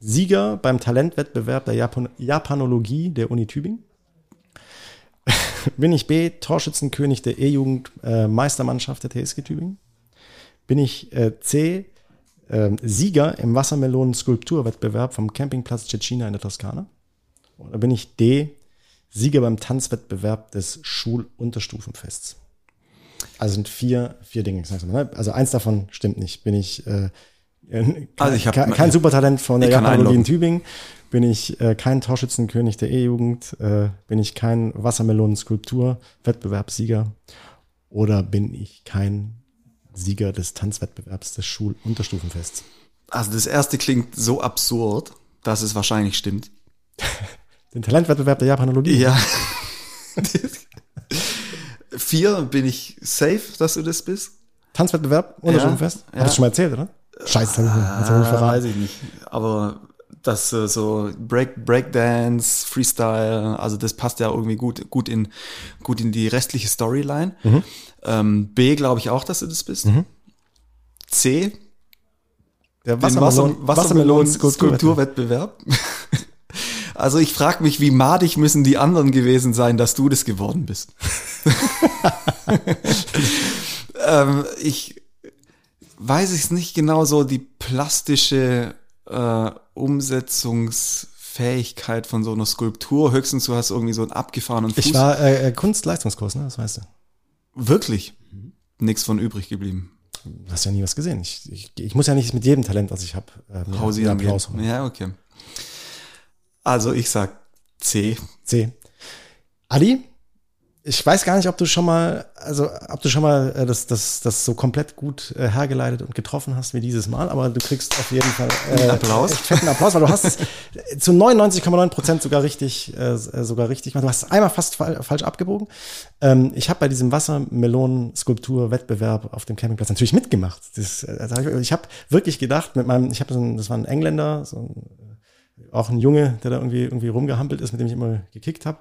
S1: Sieger beim Talentwettbewerb der Japan Japanologie der Uni Tübingen? [LAUGHS] Bin ich B. Torschützenkönig der E-Jugend äh, Meistermannschaft der TSG Tübingen? Bin ich äh, C. ähm, Sieger im Wassermelonen-Skulpturwettbewerb vom Campingplatz Cecina in der Toskana? Oder bin ich D. Sieger beim Tanzwettbewerb des Schulunterstufenfests? Also sind vier, vier Dinge. mal, ne? Also eins davon stimmt nicht. Bin ich äh, kein,
S2: Also ich hab-
S1: kein, kein Supertalent von der Japanologie in. Tübingen? Bin ich äh, kein Torschützenkönig der E-Jugend? Äh, bin ich kein Wassermelonen-Skulptur-Wettbewerbssieger? Oder bin ich kein Sieger des Tanzwettbewerbs des Schulunterstufenfests?
S2: Also das erste klingt so absurd, dass es wahrscheinlich stimmt. [LAUGHS]
S1: Den Talentwettbewerb der Japanologie?
S2: Ja. [LAUGHS] Vier bin ich safe, dass du das bist.
S1: Tanzwettbewerb, Unterstufenfest?
S2: Ja,
S1: Hast du
S2: ja.
S1: schon mal erzählt, oder? Scheiße, das hab ich- das hab ich
S2: Ah,
S1: verraten.
S2: weiß ich nicht. Aber das äh, so Break, Breakdance, Freestyle, also das passt ja irgendwie gut, gut in, gut in die restliche Storyline.
S1: Mhm.
S2: Ähm, B glaube ich auch, dass du das bist. C,
S1: Der Wassermelon-
S2: Wassermelonen-Skulpturwettbewerb. [LAUGHS] also ich frage mich, wie madig müssen die anderen gewesen sein, dass du das geworden bist. [LAUGHS] ähm, ich weiß es nicht genau so, die plastische äh, Umsetzungsfähigkeit von so einer Skulptur. Höchstens du hast irgendwie so einen abgefahrenen Fuß.
S1: Ich war äh, äh, Kunstleistungskurs, ne? Das weißt du.
S2: Wirklich nichts von übrig geblieben.
S1: Du hast ja nie was gesehen. Ich, ich, ich muss ja nicht mit jedem Talent, was ich habe, äh, Applaus holen.
S2: Ja, okay. Also ich sag C.
S1: C. Adi, ich weiß gar nicht, ob du schon mal, also ob du schon mal äh, das, das, das so komplett gut äh, hergeleitet und getroffen hast wie dieses Mal, aber du kriegst auf jeden Fall äh,
S2: Applaus.
S1: echt fetten Applaus, weil du hast es zu 99,9 Prozent sogar richtig, äh, sogar richtig gemacht. Du hast es einmal fast fa falsch abgebogen. Ähm, ich habe bei diesem Wassermelonen-Skulptur-Wettbewerb auf dem Campingplatz natürlich mitgemacht. Das, äh, ich ich habe wirklich gedacht, mit meinem, ich habe so ein, das war ein Engländer, so ein auch ein Junge, der da irgendwie irgendwie rumgehampelt ist, mit dem ich immer gekickt habe.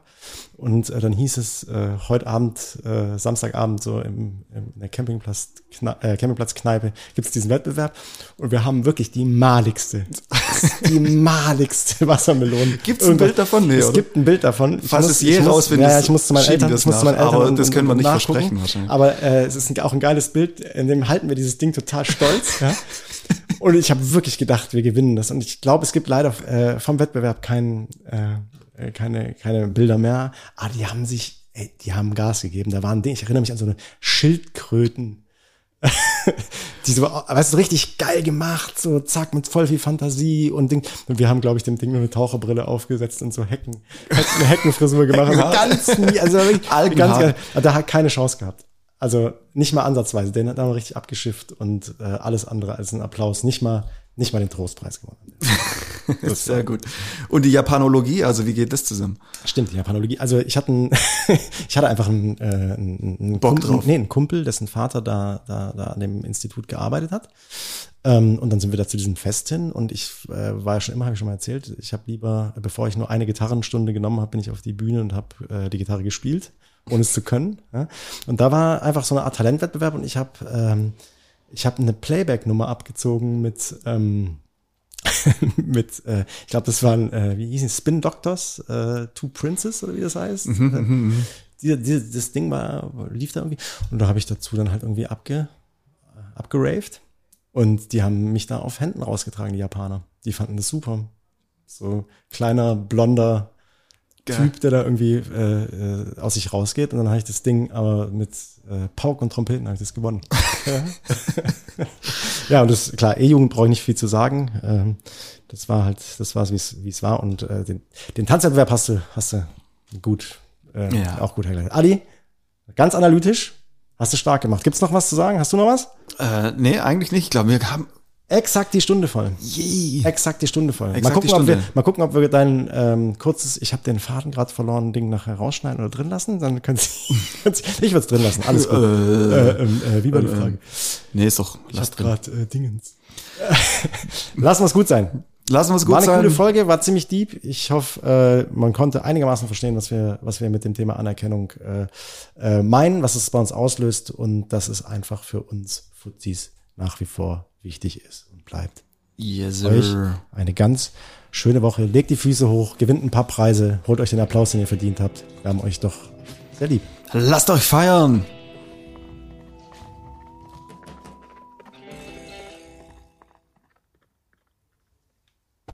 S1: Und äh, dann hieß es äh, heute Abend, äh, Samstagabend so im, im, in der Campingplatz, äh, Campingplatzkneipe gibt's diesen Wettbewerb und wir haben wirklich die maligste, [LAUGHS] die maligste Wassermelone.
S2: Gibt's ein Bild davon? Nee,
S1: es
S2: oder?
S1: gibt ein Bild davon. Ich
S2: Falls
S1: muss-
S2: es je
S1: Ja, ja, ich muss zu meinen Eltern,
S2: wir
S1: ich
S2: es
S1: muss zu meinen. Eltern
S2: Aber
S1: und-
S2: das können wir nicht
S1: nachgucken.
S2: versprechen wahrscheinlich.
S1: Aber äh, es ist auch ein geiles Bild, in dem halten wir dieses Ding total stolz. [LAUGHS] ja? Und ich habe wirklich gedacht, wir gewinnen das. Und ich glaube, es gibt leider äh, vom Wettbewerb kein, äh, keine, keine Bilder mehr. Aber die haben sich, ey, die haben Gas gegeben. Da waren Dinge, ich erinnere mich an so eine Schildkröten. [LAUGHS] die so, weißt du, richtig geil gemacht, so zack, mit voll viel Fantasie und Ding. Und wir haben, glaube ich, dem Ding nur eine Taucherbrille aufgesetzt und so Hecken, eine Heckenfrisur gemacht. Also ganz nie, also wirklich, ganz geil. Da hat keine Chance gehabt. Also nicht mal ansatzweise. Den hat er mal richtig abgeschifft und äh, alles andere als ein Applaus. Nicht mal, nicht mal den Trostpreis gewonnen. [LAUGHS]
S2: Das ist sehr gut. Und die Japanologie, also wie geht das zusammen?
S1: Stimmt, die Japanologie. Also ich hatte, einen, [LAUGHS] ich hatte einfach einen, äh, einen, einen,
S2: Bock
S1: Kumpel,
S2: drauf.
S1: Nee, einen Kumpel, dessen Vater da, da, da an dem Institut gearbeitet hat. Ähm, und dann sind wir da zu diesem Fest hin und ich äh, war ja schon immer, habe ich schon mal erzählt, ich habe lieber, bevor ich nur eine Gitarrenstunde genommen habe, bin ich auf die Bühne und habe äh, die Gitarre gespielt, ohne es zu können. Ja? Und da war einfach so eine Art Talentwettbewerb und ich habe ähm, ich habe eine Playback-Nummer abgezogen mit ähm, [LAUGHS] mit, äh, ich glaube, das waren, äh, wie hießen die? Spin Doctors, äh, Two Princes oder wie das heißt. äh, die, die, das Ding war, lief da irgendwie. Und da habe ich dazu dann halt irgendwie abge, abgeraved. Und die haben mich da auf Händen rausgetragen, die Japaner. Die fanden das super. So kleiner, blonder. Typ, der da irgendwie äh, äh, aus sich rausgeht. Und dann habe ich das Ding aber mit äh, Pauk und Trompeten habe ich das gewonnen. [LAUGHS] ja, und das, klar, E-Jugend brauche ich nicht viel zu sagen. Ähm, das war halt, das war wie es wie es war. Und äh, den, den Tanzwettbewerb hast du, hast du gut, äh,
S2: Ja.
S1: auch gut hergeleitet. Ali, ganz analytisch, hast du stark gemacht. Gibt's noch was zu sagen? Hast du noch was?
S2: Äh, nee, eigentlich nicht. Ich glaube, wir haben.
S1: Exakt die Stunde voll.
S2: Yay.
S1: Exakt die Stunde voll. mal,
S2: Exakt
S1: gucken,
S2: die
S1: Ob wir,
S2: Stunde.
S1: mal gucken, ob wir dein ähm, kurzes, ich habe den Faden gerade verloren, Ding nachher rausschneiden oder drin lassen. Dann können Sie, [LAUGHS] ich würde es drin lassen. Alles gut. äh, ähm, äh, wie war die Frage?
S2: Nee, ist doch.
S1: Ich
S2: Lass
S1: habe
S2: drin.
S1: gerade äh, Dingens. Lassen wir es gut sein.
S2: Lassen wir es gut
S1: War eine
S2: sein.
S1: coole Folge, war ziemlich deep. Ich hoffe, äh, man konnte einigermaßen verstehen, was wir, was wir mit dem Thema Anerkennung äh, äh, meinen, was es bei uns auslöst und dass es einfach für uns Fuzis nach wie vor wichtig ist und bleibt.
S2: Yes,
S1: Euch
S2: sir.
S1: eine ganz schöne Woche. Legt die Füße hoch, gewinnt ein paar Preise, holt euch den Applaus, den ihr verdient habt. Wir haben euch doch sehr lieb.
S2: Lasst euch feiern.